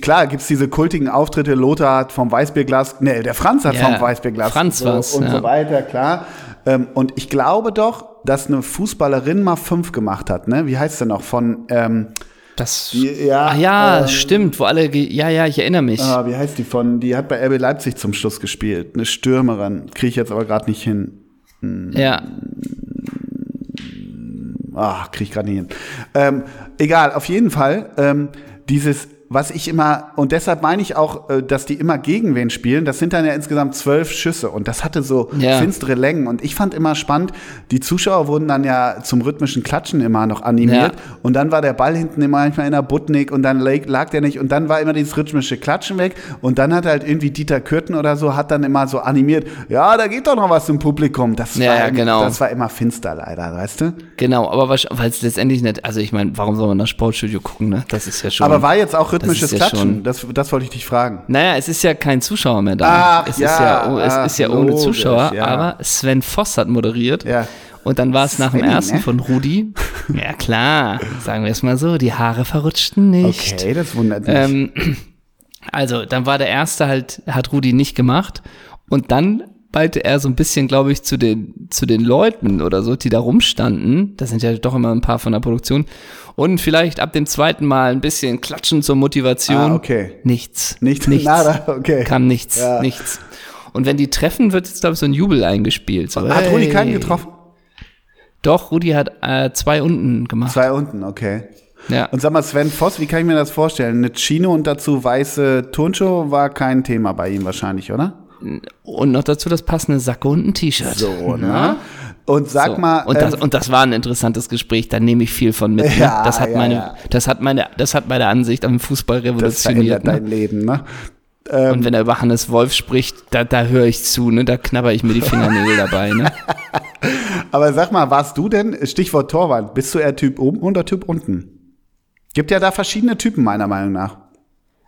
Klar, gibt's diese kultigen Auftritte, Lothar hat vom Weißbierglas, nee, der Franz hat Ja, vom Weißbierglas Franz so, und ja. so weiter, klar. Ähm, und ich glaube doch, dass eine Fußballerin mal fünf gemacht hat, ne? Wie heißt sie noch? Von, ähm, Das, ja, ja, ähm, stimmt, wo alle, ja, ja, ich erinnere mich. ah, wie heißt die von, die hat bei RB Leipzig zum Schluss gespielt. Eine Stürmerin, kriege ich jetzt aber gerade nicht hin. Ja, Ah, kriege ich gerade nicht hin. Ähm, egal, auf jeden Fall, ähm, dieses, was ich immer, und deshalb meine ich auch, äh, dass die immer gegen wen spielen, das sind dann ja insgesamt zwölf Schüsse und das hatte so Ja. finstere Längen. Und ich fand immer spannend, die Zuschauer wurden dann ja zum rhythmischen Klatschen immer noch animiert Ja. und dann war der Ball hinten immer manchmal in der Butnik und dann lag, der nicht und dann war immer dieses rhythmische Klatschen weg und dann hat halt irgendwie Dieter Kürten oder so, hat dann immer so animiert, ja, da geht doch noch was im Publikum. Das, Ja, war, genau. das war immer finster leider, weißt du? Genau, aber weil es letztendlich nicht, also ich meine, warum soll man das Sportstudio gucken, ne? Das ist ja schon. Aber war jetzt auch rhythmisches ja Klatschen? Das, das wollte ich dich fragen. Naja, es ist ja kein Zuschauer mehr da. Ach, es ja, ist ja, oh, es ach, ist ja ohne logisch, Zuschauer, ja. aber Sven Voss hat moderiert. Ja. Und dann war es nach dem ersten ne? von Rudi. Ja, klar, sagen wir es mal so, die Haare verrutschten nicht. Okay, das wundert mich. Ähm, also, dann war der erste halt, hat Rudi nicht gemacht. Und dann meinte er so ein bisschen, glaube ich, zu den, zu den Leuten oder so, die da rumstanden. Das sind ja doch immer ein paar von der Produktion. Und vielleicht ab dem zweiten Mal ein bisschen klatschen zur Motivation. Ah, okay. Nichts. Nicht nichts. nada, okay. Kam nichts, Ja. nichts. Und wenn die treffen, wird jetzt, glaube ich, so ein Jubel eingespielt. So, Hat Rudi hey. keinen getroffen? Doch, Rudi hat äh, zwei unten gemacht. Zwei unten, okay. Ja. Und sag mal, Sven Voss, wie kann ich mir das vorstellen? Eine Chino und dazu weiße Turnschuhe war kein Thema bei ihm wahrscheinlich, oder? Und noch dazu das passende Sakko und ein T-Shirt. So, ne? Und sag So. mal, und, das, ähm, und das war ein interessantes Gespräch, da nehme ich viel von mit. Ne? Ja, das hat ja, meine, ja. das hat meine, das hat meine Ansicht am Fußball das revolutioniert. verändert dein Ne? Leben, ne? Und wenn er über Hannes Wolf spricht, da, da höre ich zu, ne? Da knabber ich mir die Fingernägel dabei, ne? Aber sag mal, warst du denn, Stichwort Torwart, bist du eher Typ oben oder Typ unten? Gibt ja da verschiedene Typen, meiner Meinung nach.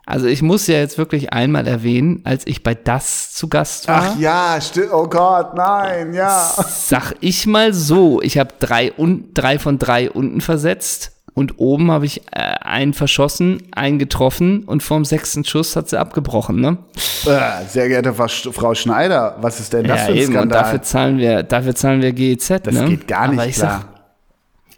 Also ich muss ja jetzt wirklich einmal erwähnen, als ich bei das zu Gast war. Ach ja, stimmt. Oh Gott, nein, ja. Sag ich mal so, ich habe drei, un drei von drei unten versetzt und oben habe ich äh, einen verschossen, einen getroffen und vorm sechsten Schuss hat sie abgebrochen, ne? Äh, Sehr geehrte Frau Sch- Frau Schneider, was ist denn das für ein und Skandal? dafür zahlen wir, dafür zahlen wir GEZ, das ne? geht gar nicht Aber ich klar. Sag,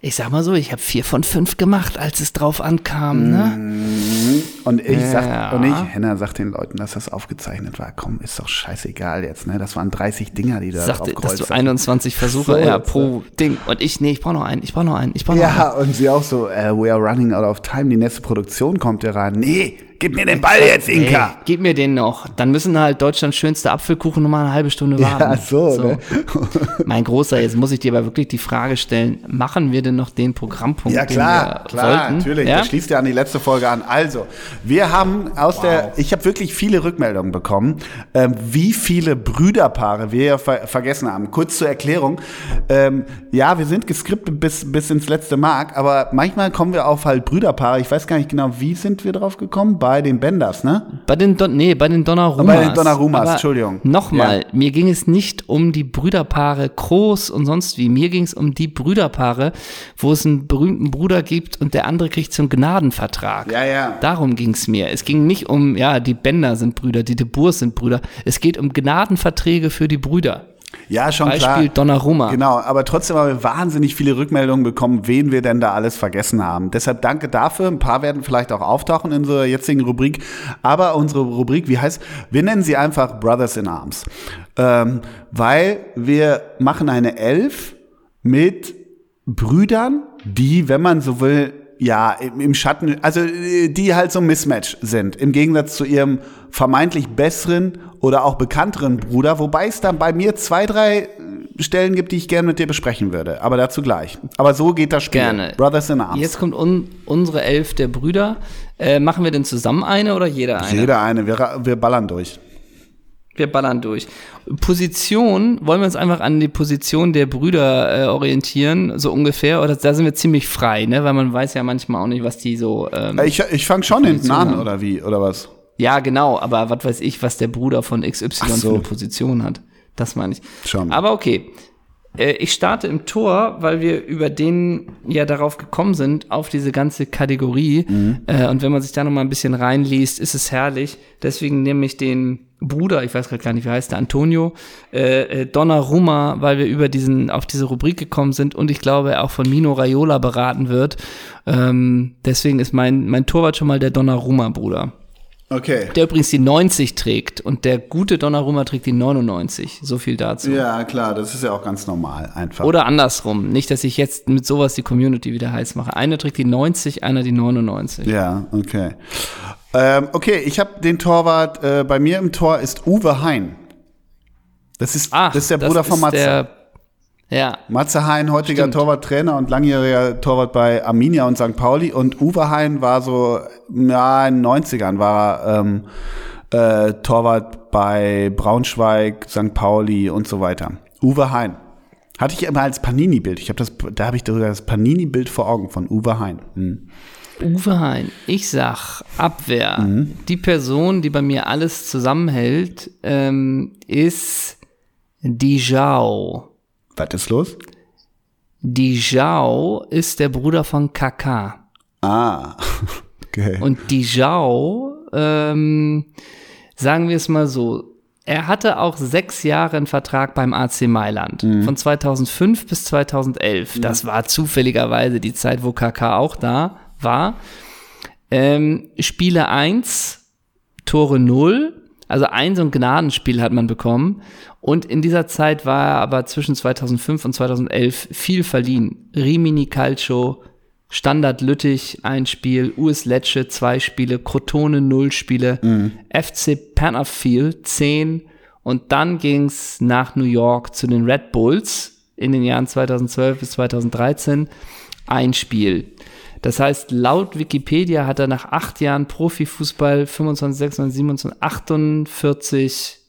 ich sag mal so, ich habe vier von fünf gemacht, als es drauf ankam, ne? Und ich Ja. sag, und ich, Henna sagt den Leuten, dass das aufgezeichnet war. Komm, ist doch scheißegal jetzt, ne? Das waren 30 Dinger, die da drauf Sagte, dass du hatten. 21 Versuche ja, pro Ding. Und ich, nee, ich brauche noch einen, ich brauche noch einen, ich brauche noch einen. Ja, und sie auch so, äh, we are running out of time, die nächste Produktion kommt ja rein. Nee, gib mir den Ball jetzt, Inka. Ey, gib mir den noch. Dann müssen halt Deutschlands schönste Apfelkuchen noch mal eine halbe Stunde warten. Ja, so, ne? Mein Großer, jetzt muss ich dir aber wirklich die Frage stellen, machen wir denn noch den Programmpunkt, Ja klar, klar, wollten? natürlich. Ja? Das schließt ja an die letzte Folge an. Also, wir haben aus der, ich habe wirklich viele Rückmeldungen bekommen, ähm, wie viele Brüderpaare wir ja ver vergessen haben. Kurz zur Erklärung. Ähm, ja, wir sind geskriptet bis, bis ins letzte Mark, aber manchmal kommen wir auf halt Brüderpaare. Ich weiß gar nicht genau, wie sind wir drauf gekommen? Bei den Benders, ne? Bei den, Don nee, bei den Donnarumas. Bei den Donnarumas, Entschuldigung. Nochmal, Ja. mir ging es nicht um die Brüderpaare Kroos und sonst wie. Mir ging es um die Brüderpaare, wo es einen berühmten Bruder gibt und der andere kriegt so einen Gnadenvertrag. Ja, ja. Darum ging es mir. Es ging nicht um, ja, die Bender sind Brüder, die De Boers sind Brüder. Es geht um Gnadenverträge für die Brüder. Ja, schon Beispiel klar. Donnarumma. Genau, aber trotzdem haben wir wahnsinnig viele Rückmeldungen bekommen, wen wir denn da alles vergessen haben. Deshalb danke dafür. Ein paar werden vielleicht auch auftauchen in unserer jetzigen Rubrik. Aber unsere Rubrik, wie heißt, wir nennen sie einfach Brothers in Arms. Ähm, weil wir machen eine Elf mit Brüdern, die, wenn man so will, ja, im, Schatten, also äh, die halt so ein Mismatch sind, im Gegensatz zu ihrem vermeintlich besseren oder auch bekannteren Bruder, wobei es dann bei mir zwei, drei äh, Stellen gibt, die ich gerne mit dir besprechen würde, aber dazu gleich. Aber so geht das Spiel. Gerne. Brothers in Arms. Jetzt kommt un unsere Elf der Brüder. Äh, machen wir denn zusammen eine oder jeder eine? Jeder eine, wir, wir ballern durch. Wir ballern durch. Position, wollen wir uns einfach an die Position der Brüder äh, orientieren, so ungefähr? Oder da sind wir ziemlich frei, ne? Weil man weiß ja manchmal auch nicht, was die so. Ähm, Ich, ich fange schon hinten an, oder wie, oder was? ja, genau, aber was weiß ich, was der Bruder von XY so. für eine Position hat. Das meine ich. Schon. Aber okay. Äh, Ich starte im Tor, weil wir über den ja darauf gekommen sind, auf diese ganze Kategorie. Mhm. Äh, Und wenn man sich da noch mal ein bisschen reinliest, ist es herrlich. Deswegen nehme ich den Bruder, ich weiß gerade gar nicht, wie heißt der, Antonio, äh, äh, Donnarumma, weil wir über diesen, auf diese Rubrik gekommen sind und ich glaube, er auch von Mino Raiola beraten wird. Ähm, deswegen ist mein, mein Torwart schon mal der Donnarumma-Bruder. Okay. Der übrigens die 90 trägt und der gute Donnarumma trägt die 99. So viel dazu. Ja, klar, das ist ja auch ganz normal einfach. Oder andersrum. Nicht, dass ich jetzt mit sowas die Community wieder heiß mache. Einer trägt die 90, einer die 99. Ja, okay. Ähm, okay, ich habe den Torwart, äh, bei mir im Tor ist Uwe Hein. Das ist, Ach, das ist der Bruder von Matze. Der, ja, Matze Hein, heutiger Stimmt. Torwarttrainer und langjähriger Torwart bei Arminia und St. Pauli. Und Uwe Hein war so, ja, in den 90ern war er ähm, äh, Torwart bei Braunschweig, St. Pauli und so weiter. Uwe Hein. Hatte ich immer als Panini-Bild. Ich habe das, da habe ich das Panini-Bild vor Augen von Uwe Hein. Hm. Uwe Hein. Ich sag Abwehr. Mhm. Die Person, die bei mir alles zusammenhält, ähm, ist Dijau. Was ist los? Dijau ist der Bruder von Kaká. Ah, okay. Und Dijau, ähm, sagen wir es mal so, er hatte auch sechs Jahre einen Vertrag beim AC Mailand. Von 2005 bis 2011. Das war zufälligerweise die Zeit, wo KK auch da war. Ähm, Spiele 1, Tore 0. Also ein so ein Gnadenspiel hat man bekommen. Und in dieser Zeit war er aber zwischen 2005 und 2011 viel verliehen. Rimini Calcio, Standard Lüttich ein Spiel, US Lecce zwei Spiele, Crotone null Spiele, FC Pennerfield zehn und dann ging's nach New York zu den Red Bulls in den Jahren 2012 bis 2013 ein Spiel. Das heißt, laut Wikipedia hat er nach acht Jahren Profifußball 25, 26, 27, 48,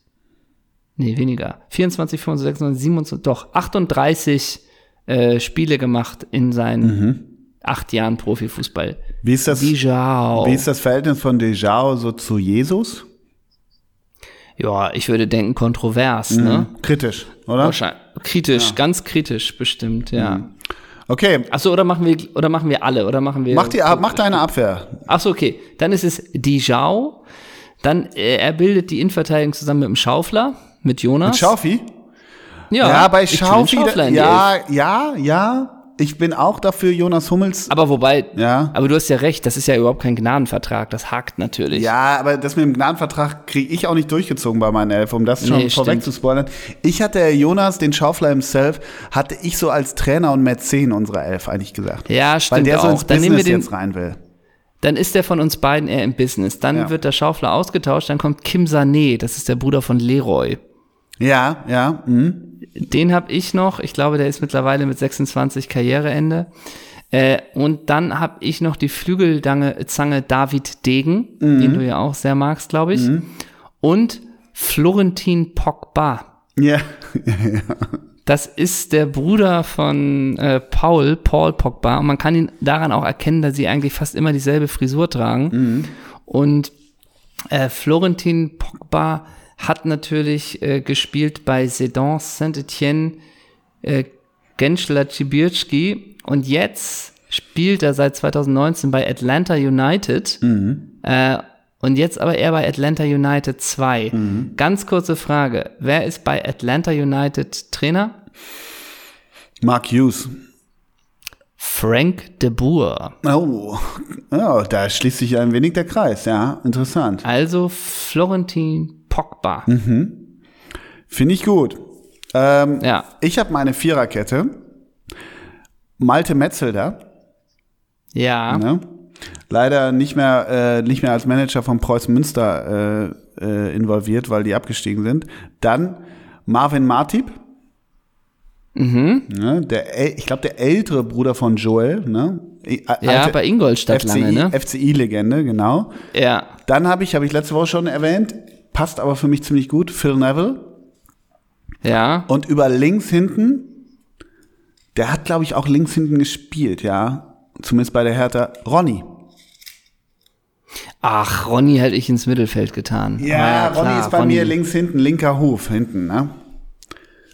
nee, weniger, 24, 25, 26, 27, doch 38 äh, Spiele gemacht in seinen acht Jahren Profifußball. Wie ist das, Dijau. wie ist das Verhältnis von Dejao so zu Jesus? Ja, ich würde denken kontrovers, ne? Kritisch, oder? Wahrscheinlich. Kritisch, ganz kritisch bestimmt, ja. Okay, Achso, oder machen wir oder machen wir alle oder machen wir mach, die, mach deine Abwehr. Achso, okay. Dann ist es Dijau. Dann äh, er bildet die Innenverteidigung zusammen mit dem Schaufler, mit Jonas. Mit Schaufi? ja, Ja, bei Schaufi, Elf. ja, ja, ja. Ich bin auch dafür, Jonas Hummels. Aber wobei, Ja. aber du hast ja recht, das ist ja überhaupt kein Gnadenvertrag, das hakt natürlich. Ja, aber das mit dem Gnadenvertrag kriege ich auch nicht durchgezogen bei meinen Elf, um das schon Nee, vorweg stimmt. zu spoilern. Ich hatte Jonas, den Schaufler himself, hatte ich so als Trainer und Mäzen unserer Elf eigentlich gesagt. Ja, Weil stimmt der so auch. ins Dann Business den, jetzt rein will. dann ist der von uns beiden eher im Business. Dann Ja. wird der Schaufler ausgetauscht, dann kommt Kim Sané, das ist der Bruder von Leroy. Ja, ja. Mhm. Den habe ich noch. Ich glaube, der ist mittlerweile mit 26 Karriereende. Äh, und dann habe ich noch die Flügeldange Zange David Degen, Mhm. den du ja auch sehr magst, glaube ich. Und Florentin Pogba. Ja. Das ist der Bruder von äh, Paul, Paul Pogba. Und man kann ihn daran auch erkennen, dass sie eigentlich fast immer dieselbe Frisur tragen. Und äh, Florentin Pogba hat natürlich äh, gespielt bei Sedan Saint-Etienne, äh, Genschler Cibirski und jetzt spielt er seit 2019 bei Atlanta United. Äh, und jetzt aber eher bei Atlanta United 2. Ganz kurze Frage. Wer ist bei Atlanta United Trainer? Mark Hughes. Frank de Boer. Oh. oh, da schließt sich ein wenig der Kreis, ja. Interessant. Also Florentin Pogba. Finde ich gut. Ähm, Ja. Ich habe meine Viererkette. Malte Metzelder. Ja. Ne? Leider nicht mehr, äh, nicht mehr als Manager von Preußen Münster äh, äh, involviert, weil die abgestiegen sind. Dann Marvin Martip. Ne? Der, ich glaube, der ältere Bruder von Joel. Ne? Ja, bei Ingolstadt FCI, lange, ne? FCI-Legende, genau. Ja. Dann habe ich, habe ich letzte Woche schon erwähnt, passt aber für mich ziemlich gut, Phil Neville. Ja. Und über links hinten, der hat, glaube ich, auch links hinten gespielt, ja. Zumindest bei der Hertha. Ronny. Ach, Ronny hätte ich ins Mittelfeld getan. Ja, Aber Ronny klar, ist bei Ronny. mir links hinten, linker Huf hinten, ne?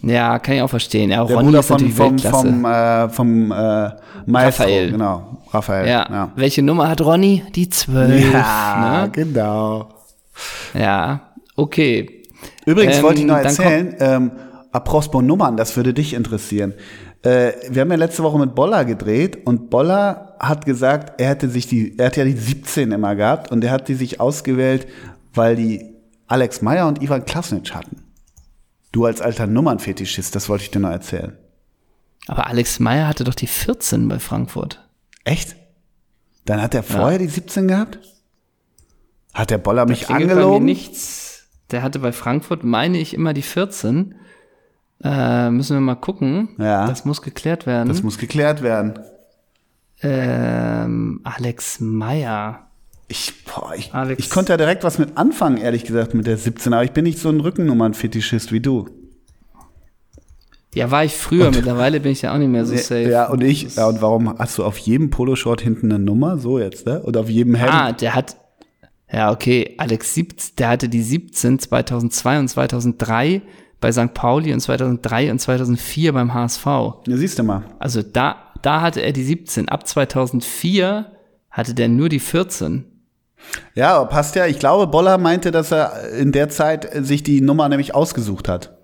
Ja, kann ich auch verstehen. Ja, Der Ronny Bruder ist von, vom, vom, äh, vom äh, Maestro, Raphael. genau, Raphael. ja. ja. Welche Nummer hat Ronny? Die 12. Ja, Ne? genau. Ja. Okay. Übrigens Ähm, wollte ich noch dann erzählen, ähm, apropos Nummern, das würde dich interessieren. Äh, wir haben ja letzte Woche mit Boller gedreht und Boller hat gesagt, er hätte sich die, er hat ja die 17 immer gehabt und er hat die sich ausgewählt, weil die Alex Meyer und Ivan Klasnic hatten. Du als alter Nummernfetischist, das wollte ich dir noch erzählen. Aber Alex Meyer hatte doch die 14 bei Frankfurt. Echt? Dann hat er vorher die 17 gehabt? Hat der Boller mich angelogen? nichts. Der hatte bei Frankfurt, meine ich, immer die 14. Äh, müssen wir mal gucken. Ja. Das muss geklärt werden. Das muss geklärt werden. ähm, Alex Meyer. Ich, boah, ich, Alex. ich konnte ja direkt was mit anfangen, ehrlich gesagt, mit der 17, aber ich bin nicht so ein Rückennummernfetischist wie du. Ja, war ich früher. Mittlerweile bin ich ja auch nicht mehr so safe. Ja, und ich, ja, und warum hast du auf jedem Poloshort hinten eine Nummer? So jetzt, ne? Und auf jedem Hemd? Ah, der hat. Ja, okay. Alex 17, der hatte die 17 2002 und 2003 bei St. Pauli und 2003 und 2004 beim HSV. Ja, siehst du mal. Also da, da hatte er die 17. Ab 2004 hatte der nur die 14. Ja, passt ja. Ich glaube, Boller meinte, dass er in der Zeit sich die Nummer nämlich ausgesucht hat.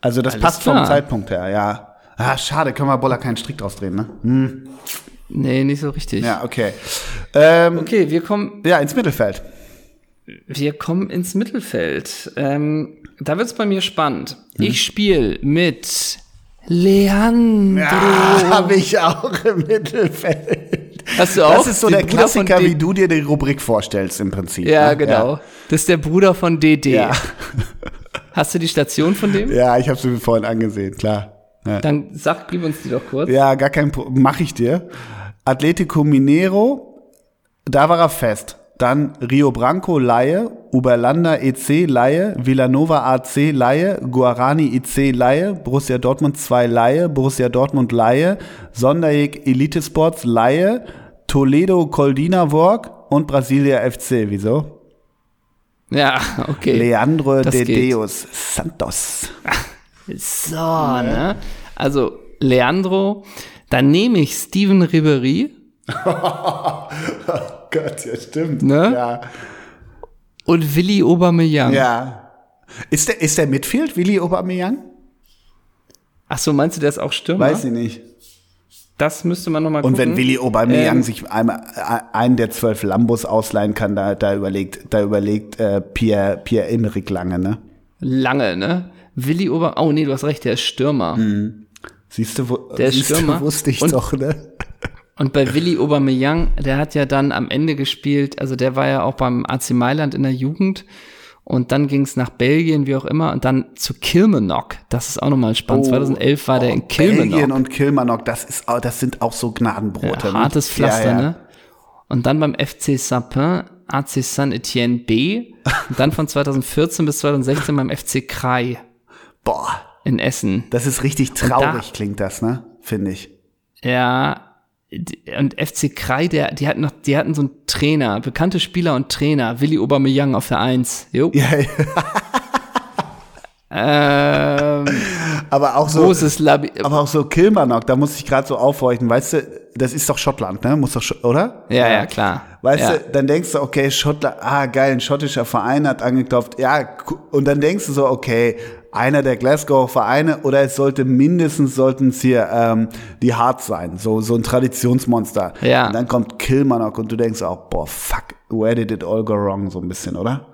Also das Alles passt vom klar. Zeitpunkt her, ja. Ah, schade, können wir Boller keinen Strick draus drehen, ne? Hm. Nee, nicht so richtig. Ja, okay. Ähm, Okay, wir kommen, Ja, ins Mittelfeld. wir kommen ins Mittelfeld. Ähm, da wird's bei mir spannend. Ich spiele mit Leandro. Ja, habe ich auch im Mittelfeld. Hast du auch? Das ist so der Bruder Klassiker, wie du dir die Rubrik vorstellst im Prinzip. Ja, ne? genau. Das ist der Bruder von DD. Ja, Hast du die Station von dem? ja ich habe sie mir vorhin angesehen, klar. Ja, Dann sag, gib uns die doch kurz. ja gar kein Problem. Mach ich dir. Atletico Mineiro, da war er fest. Dann Rio Branco Laie, Uberlanda EC Laie, Villanova AC Laie, Guarani IC Laie, Borussia Dortmund 2 Laie, Borussia Dortmund Laie, Sonderjäg Elite Sports Laie, Toledo Coldina Work und Brasilia FC. Wieso? Ja, okay. Leandro Das de geht. Deus Santos. So, ne? Also, Leandro, dann nehme ich Steven Ribery Gott, ja, stimmt. Ne? Ja. und Willi Aubameyang. ja. Ist der, ist der Midfield, Willi Aubameyang? Ach so, meinst du, der ist auch Stürmer? Weiß ich nicht. Das müsste man nochmal Und gucken. wenn Willi Aubameyang Ähm, sich einmal, äh, einen der zwölf Lambos ausleihen kann, da, da überlegt, da überlegt äh, Pierre, Pierre Emerick lange, ne? Lange, ne? Willi Ober... Oh, nee, du hast recht, der ist Stürmer. Siehst du, wo, Der ist siehst du, Stürmer. wusste ich Und- doch, ne? Und bei Willi Aubameyang, der hat ja dann am Ende gespielt, also der war ja auch beim AC Mailand in der Jugend und dann ging es nach Belgien, wie auch immer, und dann zu Kilmarnock. Das ist auch nochmal spannend. 2011 war der in Oh, Belgien Kilmarnock. und Kilmarnock, das ist, auch- das sind auch so Gnadenbrote. Ja, ne? hartes Pflaster, ja, ja. ne? Und dann beim FC Sapin, AC Saint-Etienne B. Und dann von 2014 bis 2016 beim FC Krai Boah, in Essen. das ist richtig da- traurig, klingt das, ne? Finde ich. Ja, und FC Krai, der, die hatten noch, die hatten so einen Trainer, bekannte Spieler und Trainer, Willi Aubameyang auf der Eins. Jo. Ja, ja. Ähm, aber auch so, großes Labi aber auch so Kilmarnock, da muss ich gerade so aufhorchen, weißt du, das ist doch Schottland, ne? Muss doch, oder? ja, ja, klar. Weißt ja. du, dann denkst du, okay, Schottland, ah, geil, ein schottischer Verein hat angeklopft, ja, und dann denkst du so, okay, einer der Glasgow Vereine oder es sollte mindestens, sollten es hier ähm, die Hearts sein, so, so ein Traditionsmonster. Ja. Und dann kommt Kilmarnock und du denkst auch, boah, fuck, where did it all go wrong, so ein bisschen, oder?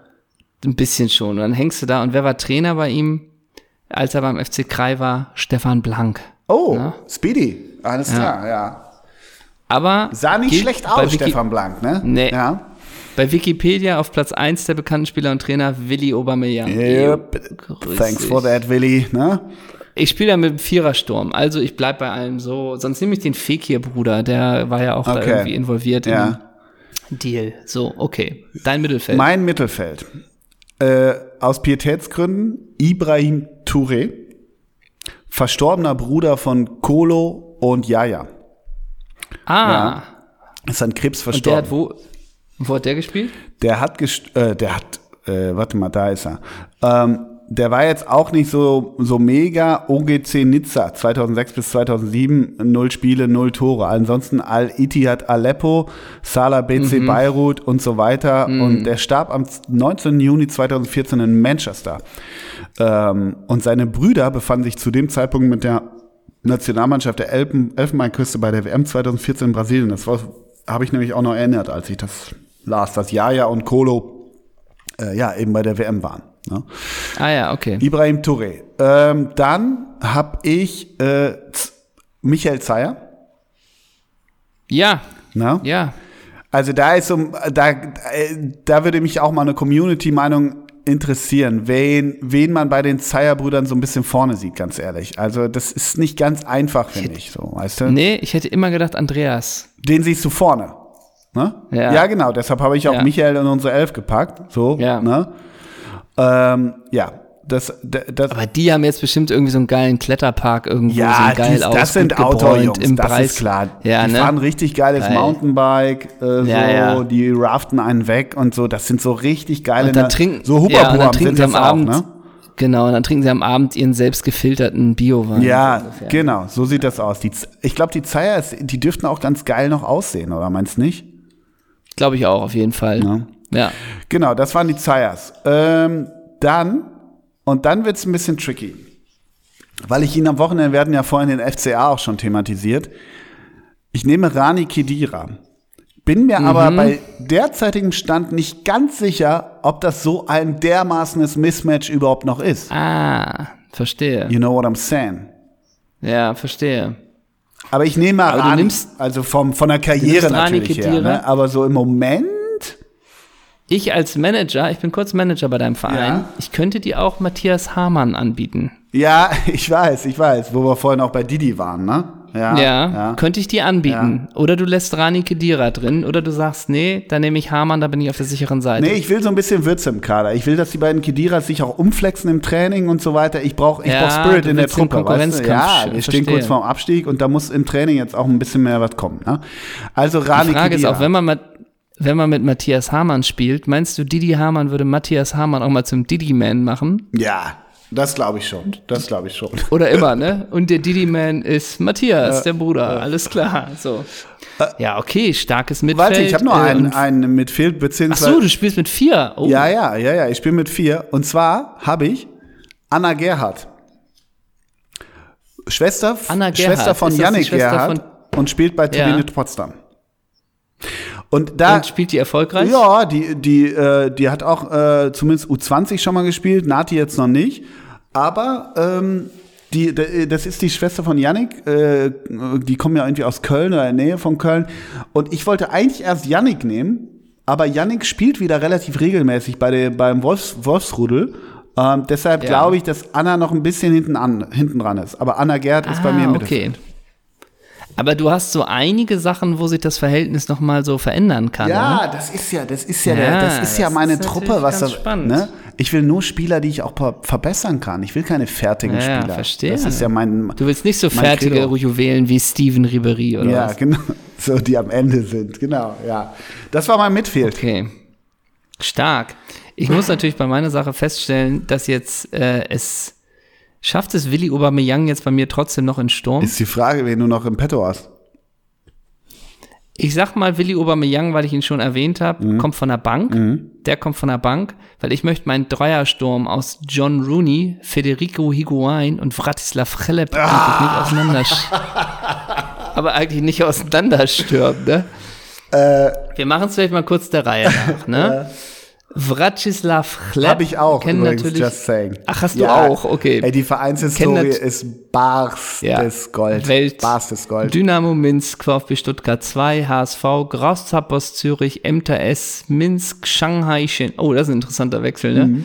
Ein bisschen schon. Und dann hängst du da. Und wer war Trainer bei ihm, als er beim FC Krai war? Stefan Blank. Oh, Ja. Speedy, alles klar, ja. Aber Sah nicht schlecht aus, Stefan Blank, ne? Nee. Ja. Bei Wikipedia auf Platz 1 der bekannten Spieler und Trainer Willi Aubameyang. Yep. Grüß Thanks dich. for that, Willi, ne? Ich spiele ja mit dem Vierersturm, also ich bleib bei allem so. Sonst nehme ich den Fekir-Bruder, der war ja auch da Okay. irgendwie involviert Ja. im Deal. So, okay. Dein Mittelfeld. Mein Mittelfeld. Äh, aus Pietätsgründen Ibrahim Touré, verstorbener Bruder von Kolo und Yaya. ah, Ja. Ist an Krebs und der hat verstorben. wo, wo hat der gespielt? Der hat, gest äh, der hat, äh, warte mal, da ist er. Ähm, der war jetzt auch nicht so, so mega OGC Nizza 2006 bis 2007, null Spiele, null Tore. Ansonsten Al-Ittihad Aleppo, Salah BC Mhm. Beirut und so weiter. Und der starb am 19. Juni 2014 in Manchester. Ähm, und seine Brüder befanden sich zu dem Zeitpunkt mit der Nationalmannschaft der Elben, Elfenbeinküste bei der WM 2014 in Brasilien. Das war- habe ich nämlich auch noch erinnert, als ich das las, dass Jaja und Kolo äh, ja eben bei der WM waren. Ne? Ah ja, okay. Ibrahim Touré. Ähm, dann habe ich äh, Michael Zeyer. Ja, Ne? ja. Also da ist um, da, äh, da würde mich auch mal eine Community-Meinung interessieren, wen, wen man bei den Zeyer-Brüdern so ein bisschen vorne sieht, ganz ehrlich. Also das ist nicht ganz einfach, finde ich so, weißt du? Nee, ich hätte immer gedacht Andreas. Den siehst du vorne. Ne? Ja. genau, deshalb habe ich auch Ja. Michael in unsere Elf gepackt. So, Ja. ne? Ähm, ja, das, das, Aber die haben jetzt bestimmt irgendwie so einen geilen Kletterpark irgendwo ja, so geil die, aus. das sind Outdoor-Jungs, im das Preis. ist klar. Ja, die ne? fahren richtig geiles Geil. Mountainbike, äh, so, Ja, ja. die raften einen weg und so. Das sind so richtig geile, Und dann trinken, so ja, und dann trinken sie am Abend, auch, ne? genau, und dann trinken sie am Abend ihren selbst gefilterten Biowein. Ja, So genau, so sieht das aus. Die, ich glaube, die Zeier, die dürften auch ganz geil noch aussehen, oder meinst du nicht? Glaube ich auch, auf jeden Fall. Ja. Ja. Genau, das waren die Zeiers. Ähm, dann, und dann wird's ein bisschen tricky. Weil ich ihn am Wochenende, wir hatten ja vorhin den FCA auch schon thematisiert. Ich nehme Rani Kedira. Bin mir aber bei derzeitigem Stand nicht ganz sicher, ob das so ein dermaßenes Mismatch überhaupt noch ist. Ah, verstehe. You know what I'm saying? Ja, verstehe. Aber ich nehme du Rani, nimmst- also vom, von der Karriere Rani natürlich her. Ne? Aber so im Moment, Ich als Manager, ich bin kurz Manager bei deinem Verein, Ja. ich könnte dir auch Matthias Hamann anbieten. ja, ich weiß, ich weiß, wo wir vorhin auch bei Didi waren, ne? Ja, Ja, könnte ich dir anbieten. Oder du lässt Rani Kedira drin, oder du sagst, nee, dann nehme ich Hamann, da bin ich auf der sicheren Seite. Nee, ich will so ein bisschen Würze im Kader. Ich will, dass die beiden Kediras sich auch umflexen im Training und so weiter. Ich brauche ich Ja, brauch Spirit in der Truppe. Weißt du? Ja, wir stehen kurz vorm Abstieg und da muss im Training jetzt auch ein bisschen mehr was kommen. Ne? Also Rani Die Frage ist Khedira. auch, wenn man, wenn man mit Matthias Hamann spielt, meinst du, Didi Hamann würde Matthias Hamann auch mal zum Didi-Man machen? Ja, das glaube ich schon. Das glaube ich schon. Oder immer, ne? Und der Didi-Man ist Matthias, der Bruder. Alles klar. So. Ja, okay, starkes Mitfeld. Warte, ich habe noch äh, einen, einen Midfield, Ach beziehungsweise. so, du spielst mit vier. Oh. Ja, ja, ja, ja, ich bin mit vier. Und zwar habe ich Anna Gerhardt. Schwester, Anna Gerhardt. Schwester von Yannick Schwester Gerhardt und spielt bei Ja. Turbine Potsdam. Und da, Und spielt die erfolgreich? ja, die, die, äh, die hat auch äh, zumindest U20 schon mal gespielt, Nati jetzt noch nicht. Aber ähm, die, das ist die Schwester von Yannick, äh, die kommen ja irgendwie aus Köln oder in der Nähe von Köln. Und ich wollte eigentlich erst Yannick nehmen, aber Yannick spielt wieder relativ regelmäßig bei der, beim Wolfs, Wolfsrudel. Ähm, deshalb Ja. glaube ich, dass Anna noch ein bisschen hinten, an, hinten dran ist. Aber Anna Gerd ist bei mir Ah, okay. Mittelfeld. Aber du hast so einige Sachen, wo sich das Verhältnis nochmal so verändern kann. ne? Ja, das ist ja, das ist ja, Ja, der, das ist ja das meine ist Truppe, was das, spannend. ne? Ich will nur Spieler, die ich auch ver- verbessern kann. Ich will keine fertigen Ja, ja, Spieler. verstehe. Das ist ja mein, Du willst nicht so fertige Credo. Juwelen wie Steven Ribery oder ja, was? genau, so die am Ende sind, genau, ja. Das war mein Midfield. Okay. Stark. Ich muss natürlich bei meiner Sache feststellen, dass jetzt äh, es schafft es Willi Aubameyang jetzt bei mir trotzdem noch in Sturm. Ist die Frage, wen du noch im Petto hast. Ich sag mal Willi Aubameyang, weil ich ihn schon erwähnt habe, Mhm. kommt von der Bank. Der kommt von der Bank, weil ich möchte meinen Dreiersturm aus John Rooney, Federico Higuain und Vratislav Chleb eigentlich nicht auseinander aber eigentlich nicht auseinanderstürmen, ne? Äh. Wir machen es vielleicht mal kurz der Reihe nach, ne? Vratislav Chleb Hab ich auch, kennen übrigens, natürlich just saying. Ach, hast du auch? Okay. Ey, die Vereinshistorie Kennt nat- ist barstes Gold. Welt. Barstes Gold. Dynamo Minsk, VfB Stuttgart 2, HSV, Grasshoppers Zürich, Emter S, Minsk, Shanghai Shen. Oh, das ist ein interessanter Wechsel, ne? Mhm.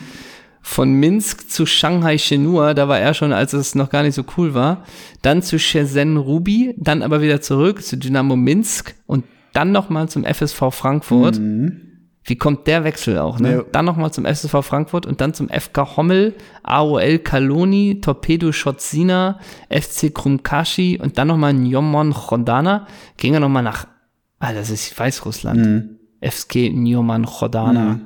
Von Minsk zu Shanghai Shenhua, da war er schon, als es noch gar nicht so cool war. Dann zu Shenzhen Ruby, dann aber wieder zurück zu Dynamo Minsk und dann nochmal zum FSV Frankfurt. Wie kommt der Wechsel auch, ne? Ja. Dann nochmal zum FSV Frankfurt und dann zum FK Hommel, AOL Kaloni, Torpedo Schotzina, FC Krumkashi und dann nochmal Njomon Chodana. Ging er nochmal nach, ah, das ist Weißrussland. FK Njomon Chodana.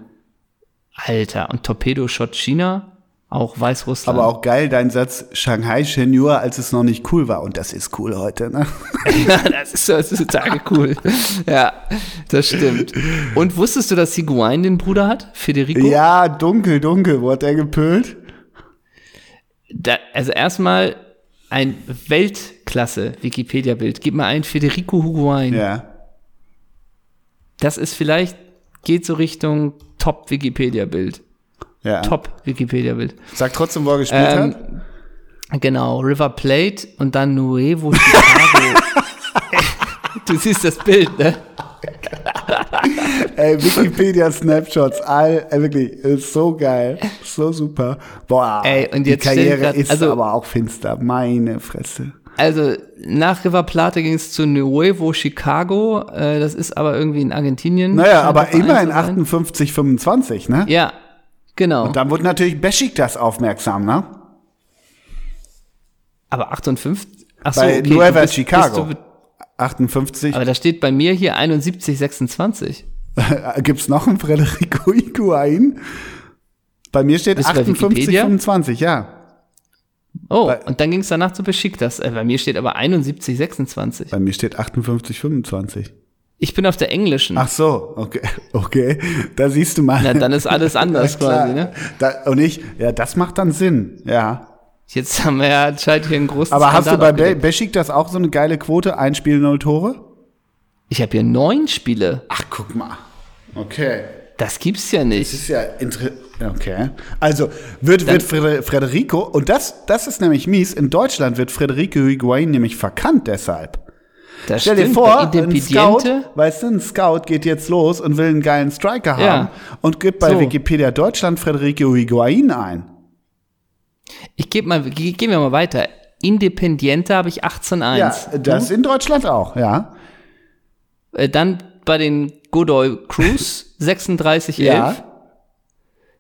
Alter, und Torpedo Schotzina, auch Weißrussland. Aber auch geil, dein Satz, Shanghai Shenhua, als es noch nicht cool war. Und das ist cool heute, ne? Ja, das ist, total cool. Ja, das stimmt. Und wusstest du, dass Higuain den Bruder hat? Federico? Ja, dunkel, dunkel. Wo hat er gepölt? da, also erstmal ein klasse, Wikipedia-Bild. Gib mal ein Federico Higuain. Ja. Das ist vielleicht, geht so Richtung Top-Wikipedia-Bild. Ja. Top-Wikipedia-Bild. Sag trotzdem, wo er gespielt Ähm, hat. Genau, River Plate und dann Nuevo Chicago. du siehst das Bild, ne? Ey, Wikipedia Snapshots, all, ey, wirklich, ist so geil, so super. Boah, Ey, und die jetzt stell Karriere grad- ist also- aber auch finster, meine Fresse. Also nach River Plate ging es zu Nuevo Chicago. Äh, das ist aber irgendwie in Argentinien. Naja, aber immerhin zu sein. 58, 25, ne? Ja, genau. Dann wurde natürlich Besiktas aufmerksam, ne? aber 58. Ach so, Bei okay, Nueva bist- Chicago. bist 58. Aber da steht bei mir hier 71, 26. Gibt's noch einen Federico Higuain? Bei mir steht Bist du bei 58, Wikipedia? 25, ja. Oh, Bei- und dann ging es danach zu Besiktas. Äh, bei mir steht aber 71, 26. Bei mir steht 58, 25. Ich bin auf der englischen. Ach so, okay, okay. Da siehst du mal. Na, dann ist alles anders quasi, ne? Da, und ich, ja, das macht dann Sinn, ja. Jetzt haben wir ja anscheinend hier einen großen Aber hast du Skandal bei Be aufgedeckt. Besiktas auch so eine geile Quote? Ein Spiel, null Tore? Ich habe hier neun Spiele. Ach, guck mal. Okay. Das gibt's ja nicht. Das ist ja interessant. Okay. Also wird, wird Fre- Federico, und das, das ist nämlich mies, in Deutschland wird Federico Higuain nämlich verkannt deshalb. Das Stell dir stimmt, vor, bei ein Scout, weißt du, ein Scout geht jetzt los und will einen geilen Striker Ja. haben und gibt bei So. Wikipedia Deutschland Federico Higuain ein. ich gebe mal, ge- gehen wir mal weiter. Independiente habe ich 18-1. Ja, das in Deutschland auch, ja. Äh, Dann bei den Godoy Cruz 36-11. Ja.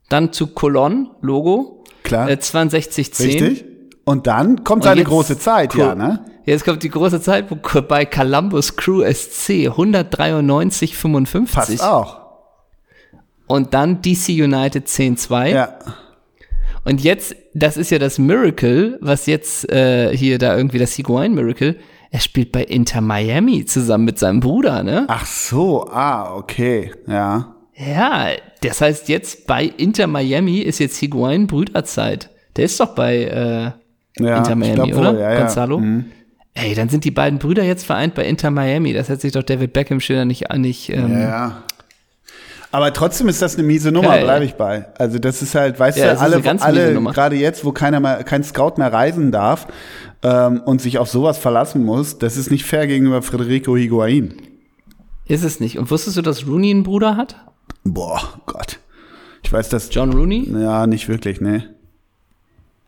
Dann zu Colon, Logo. Klar. Äh, 62-10. Richtig? Und dann kommt Und seine jetzt- große Zeit, cool. ja, ne? Jetzt kommt die große Zeit bei Columbus Crew SC 193-55. Passt auch. Und dann DC United 10-2. Ja. Und jetzt, das ist ja das Miracle, was jetzt äh, hier da irgendwie das Higuain Miracle. Er spielt bei Inter Miami zusammen mit seinem Bruder, ne? Ach so, ah, okay, ja. Ja, das heißt jetzt bei Inter Miami ist jetzt Higuain Brüderzeit. Der ist doch bei äh, ja Inter Miami, glaub oder? ja, ja. Gonzalo? Mhm. Ey, dann sind die beiden Brüder jetzt vereint bei Inter Miami. Das hätte sich doch David Beckham schöner nicht, nicht ähm, Ja, ja. Aber trotzdem ist das eine miese Nummer, bleibe ich bei. Also das ist halt, weißt Ja, du, alle, alle gerade jetzt, wo keiner mehr, kein Scout mehr reisen darf ähm, und sich auf sowas verlassen muss, das ist nicht fair gegenüber Federico Higuain. ist es nicht. Und wusstest du, dass Rooney einen Bruder hat? Boah, Gott. Ich weiß das, John Rooney? ja, nicht wirklich, ne.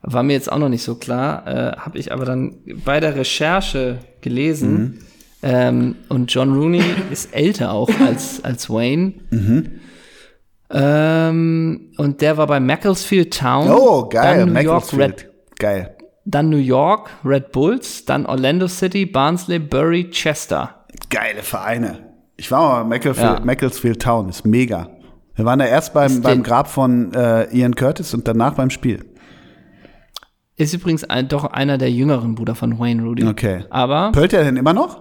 War mir jetzt auch noch nicht so klar. Äh, Habe ich aber dann bei der Recherche gelesen. Mhm. Ähm, und John Rooney ist älter auch als, als Wayne. Mhm. Ähm, und der war bei Macclesfield Town. Oh, geil, Dann New York. Red, Geil. dann New York Red Bulls. Dann Orlando City, Barnsley, Bury, Chester. Geile Vereine. Ich war mal bei Macclesfield, Ja. Macclesfield Town, ist mega. Wir waren da erst beim, beim Grab von äh, Ian Curtis und danach beim Spiel. Ist übrigens ein, doch einer der jüngeren Brüder von Wayne Rooney. Okay. Aber Pölt er denn immer noch?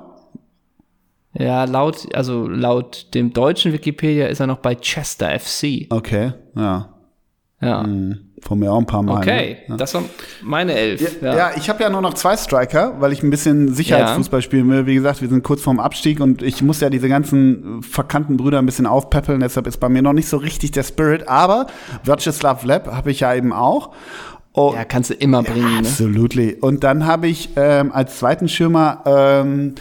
ja, laut, also laut dem deutschen Wikipedia ist er noch bei Chester FC. Okay, ja. Ja. Von mir auch ein paar Mal. Okay, Ne? das war meine Elf. Ja, ja ich habe ja nur noch zwei Striker, weil ich ein bisschen Sicherheitsfußball spielen will. Wie gesagt, wir sind kurz vorm Abstieg und ich muss ja diese ganzen verkannten Brüder ein bisschen aufpäppeln. Deshalb ist bei mir noch nicht so richtig der Spirit. Aber Vyacheslav Leb habe ich ja eben auch. Oh, Ja, kannst du immer bringen, ne? Absolutely. Und dann habe ich ähm, als zweiten Schirmer, ähm,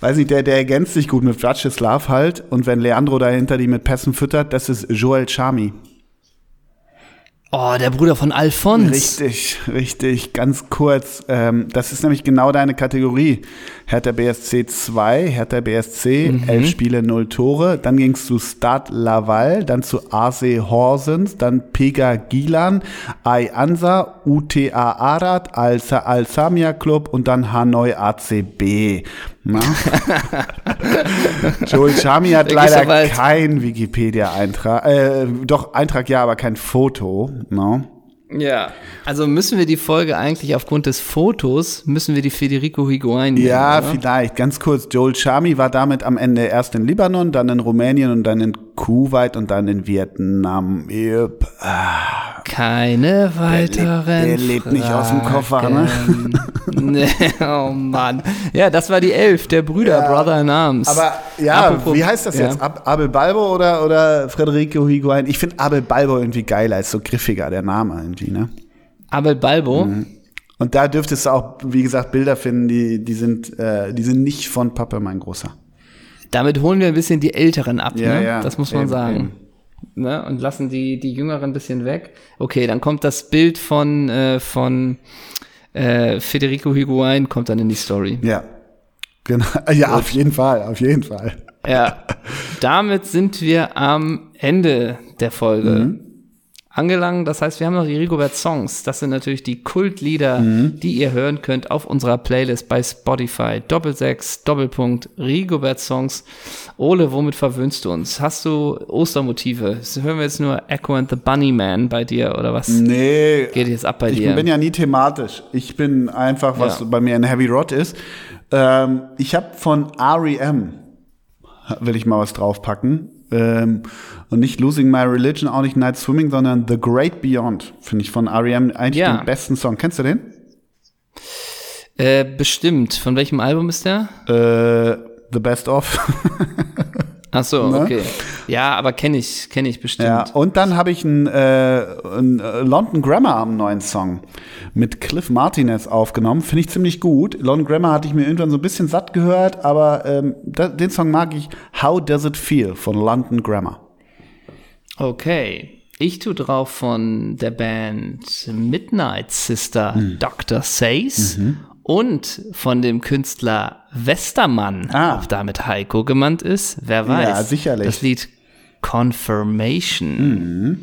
weiß nicht, der, der ergänzt sich gut mit Vyacheslav halt. Und wenn Leandro dahinter die mit Pässen füttert, das ist Joel Chami. Oh, der Bruder von Alphonse. Richtig, richtig, ganz kurz. Ähm, das ist nämlich genau deine Kategorie. Hertha BSC 2, Hertha BSC, Mhm. elf Spiele, null Tore. Dann ging es zu Stade Laval, dann zu AC Horsens, dann Pega Gilan, Ai Ansa, UTA Arad, Al, Al Samia Club und dann Hanoi ACB. Na? Joel Chami hat leider kein Wikipedia-Eintrag, äh, doch Eintrag ja, aber kein Foto. No? Ja. Also müssen wir die Folge eigentlich aufgrund des Fotos, müssen wir die Federico Higuain nennen, Ja, oder? vielleicht. Ganz kurz. Joel Chami war damit am Ende erst in Libanon, dann in Rumänien und dann in Kuwait und dann in Vietnam. Yep. Ah, Keine weiteren. der lebt nicht aus dem Koffer, ne? Nee, oh Mann. Ja, das war die Elf, der Brüder, Brother in Arms. Aber ja, Apropos- wie heißt das ja. jetzt? Ab, Abel Balbo oder, oder Federico Higuain? Ich finde Abel Balbo irgendwie geiler, ist so griffiger, der Name irgendwie, ne? Abel Balbo. Mhm. Und da dürftest du auch, wie gesagt, Bilder finden, die, die, sind, äh, die sind nicht von Pappe, mein Großer. Damit holen wir ein bisschen die Älteren ab, Ja, ne? ja, das muss man eben, sagen. eben. Ne? Und lassen die, die Jüngeren ein bisschen weg. Okay, dann kommt das Bild von, äh, von äh, Federico Higuain, kommt dann in die Story. Ja. Genau. Ja, auf jeden Fall, auf jeden Fall. Ja, damit sind wir am Ende der Folge Mhm. Angelangt. Das heißt, wir haben noch die Rigobert Songs. Das sind natürlich die Kultlieder, Mhm. die ihr hören könnt auf unserer Playlist bei Spotify. Doppelsechs, Doppelpunkt, Rigobert Songs. Ole, womit verwöhnst du uns? Hast du Ostermotive? Das hören wir jetzt nur Echo and the Bunnyman bei dir oder was Nee, geht jetzt ab bei ich dir? bin ja nie thematisch. Ich bin einfach, was Ja. bei mir ein Heavy Rod ist. Ähm, ich habe von REM, will ich mal was draufpacken. Ähm, und nicht Losing My Religion, auch nicht Night Swimming, sondern The Great Beyond, finde ich von REM eigentlich Ja. den besten Song. Kennst du den? äh, bestimmt. Von welchem Album ist der? Äh, The Best Of. Ach so, Ne? okay. Ja, aber kenne ich, kenne ich bestimmt. Ja, und dann habe ich einen, äh, einen äh, London Grammar am neuen Song mit Cliff Martinez aufgenommen. Finde ich ziemlich gut. London Grammar hatte ich mir irgendwann so ein bisschen satt gehört, aber ähm, da, den Song mag ich. How Does It Feel von London Grammar. Okay. Ich tu drauf von der Band Midnight Sister Hm. Dr. Says und von dem Künstler Westermann, Ah. ob damit Heiko gemeint ist. Wer weiß. Ja, sicherlich. Das Lied Confirmation.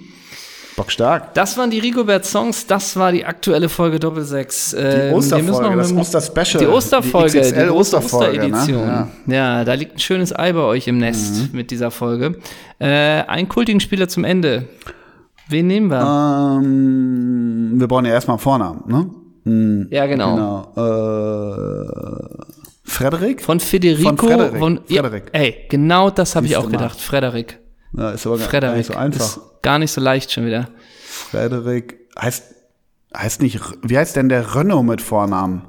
Bockstark. Das waren die Rigobert Songs, das war die aktuelle Folge Doppelsechs. Die Ähm, müssen Osterfolge, noch das Osterspecial. Die Osterfolge, die, XXL große Osterfolge, Osteredition. Ne? Ja. da liegt ein schönes Ei bei euch im Nest Mhm. mit dieser Folge. Äh, einen kultigen Spieler zum Ende. Wen nehmen wir? Ja. Ähm, wir brauchen ja erstmal einen Vornamen, ne? ja, genau. Genau. Äh, Frederik? Von Federico. Von Frederik. Von, ja, Frederik. ey, genau das habe ich auch gedacht. Frederik. Ja, ist aber gar- gar Frederik. nicht so einfach. Ist gar nicht so leicht schon wieder. Frederik heißt, heißt nicht, wie heißt denn der Renault mit Vornamen?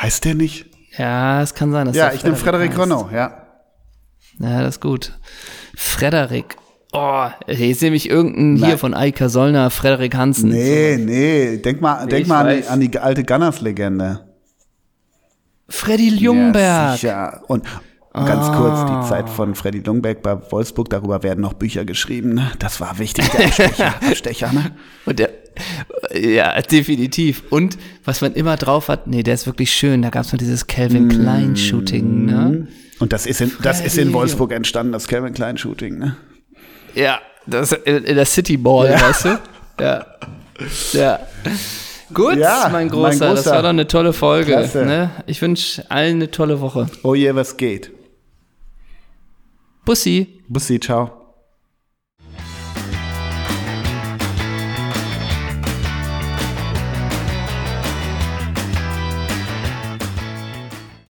Heißt der nicht? Ja, es kann sein, dass Ja, ich nehme Frederik. Renault, ja. Ja, das ist gut. Frederik. Oh, jetzt nehme ich irgendeinen hier Nein. von Eika Sollner, Frederik Hansen. Nee, nee, denk mal, denk ich mal an die, an die alte Gunners-Legende. Freddy Ja, Ljungberg. sicher. Und ganz kurz, die Zeit von Freddy Ljungberg bei Wolfsburg, darüber werden noch Bücher geschrieben. ne? Das war wichtig, der Abstecher, Abstecher ne? Und der, ja, definitiv. Und was man immer drauf hat, nee, der ist wirklich schön. Da gab es mal dieses Calvin Klein Shooting, ne? Und das ist in, das ist in Wolfsburg entstanden, das Calvin Klein Shooting, ne? Ja, das in, in der City Ball, Ja. weißt du? Ja. Ja. Gut, Ja, mein, mein Großer, das Großer. war doch eine tolle Folge. Ne? Ich wünsche allen eine tolle Woche. Oh je, was geht? Bussi. Bussi, ciao.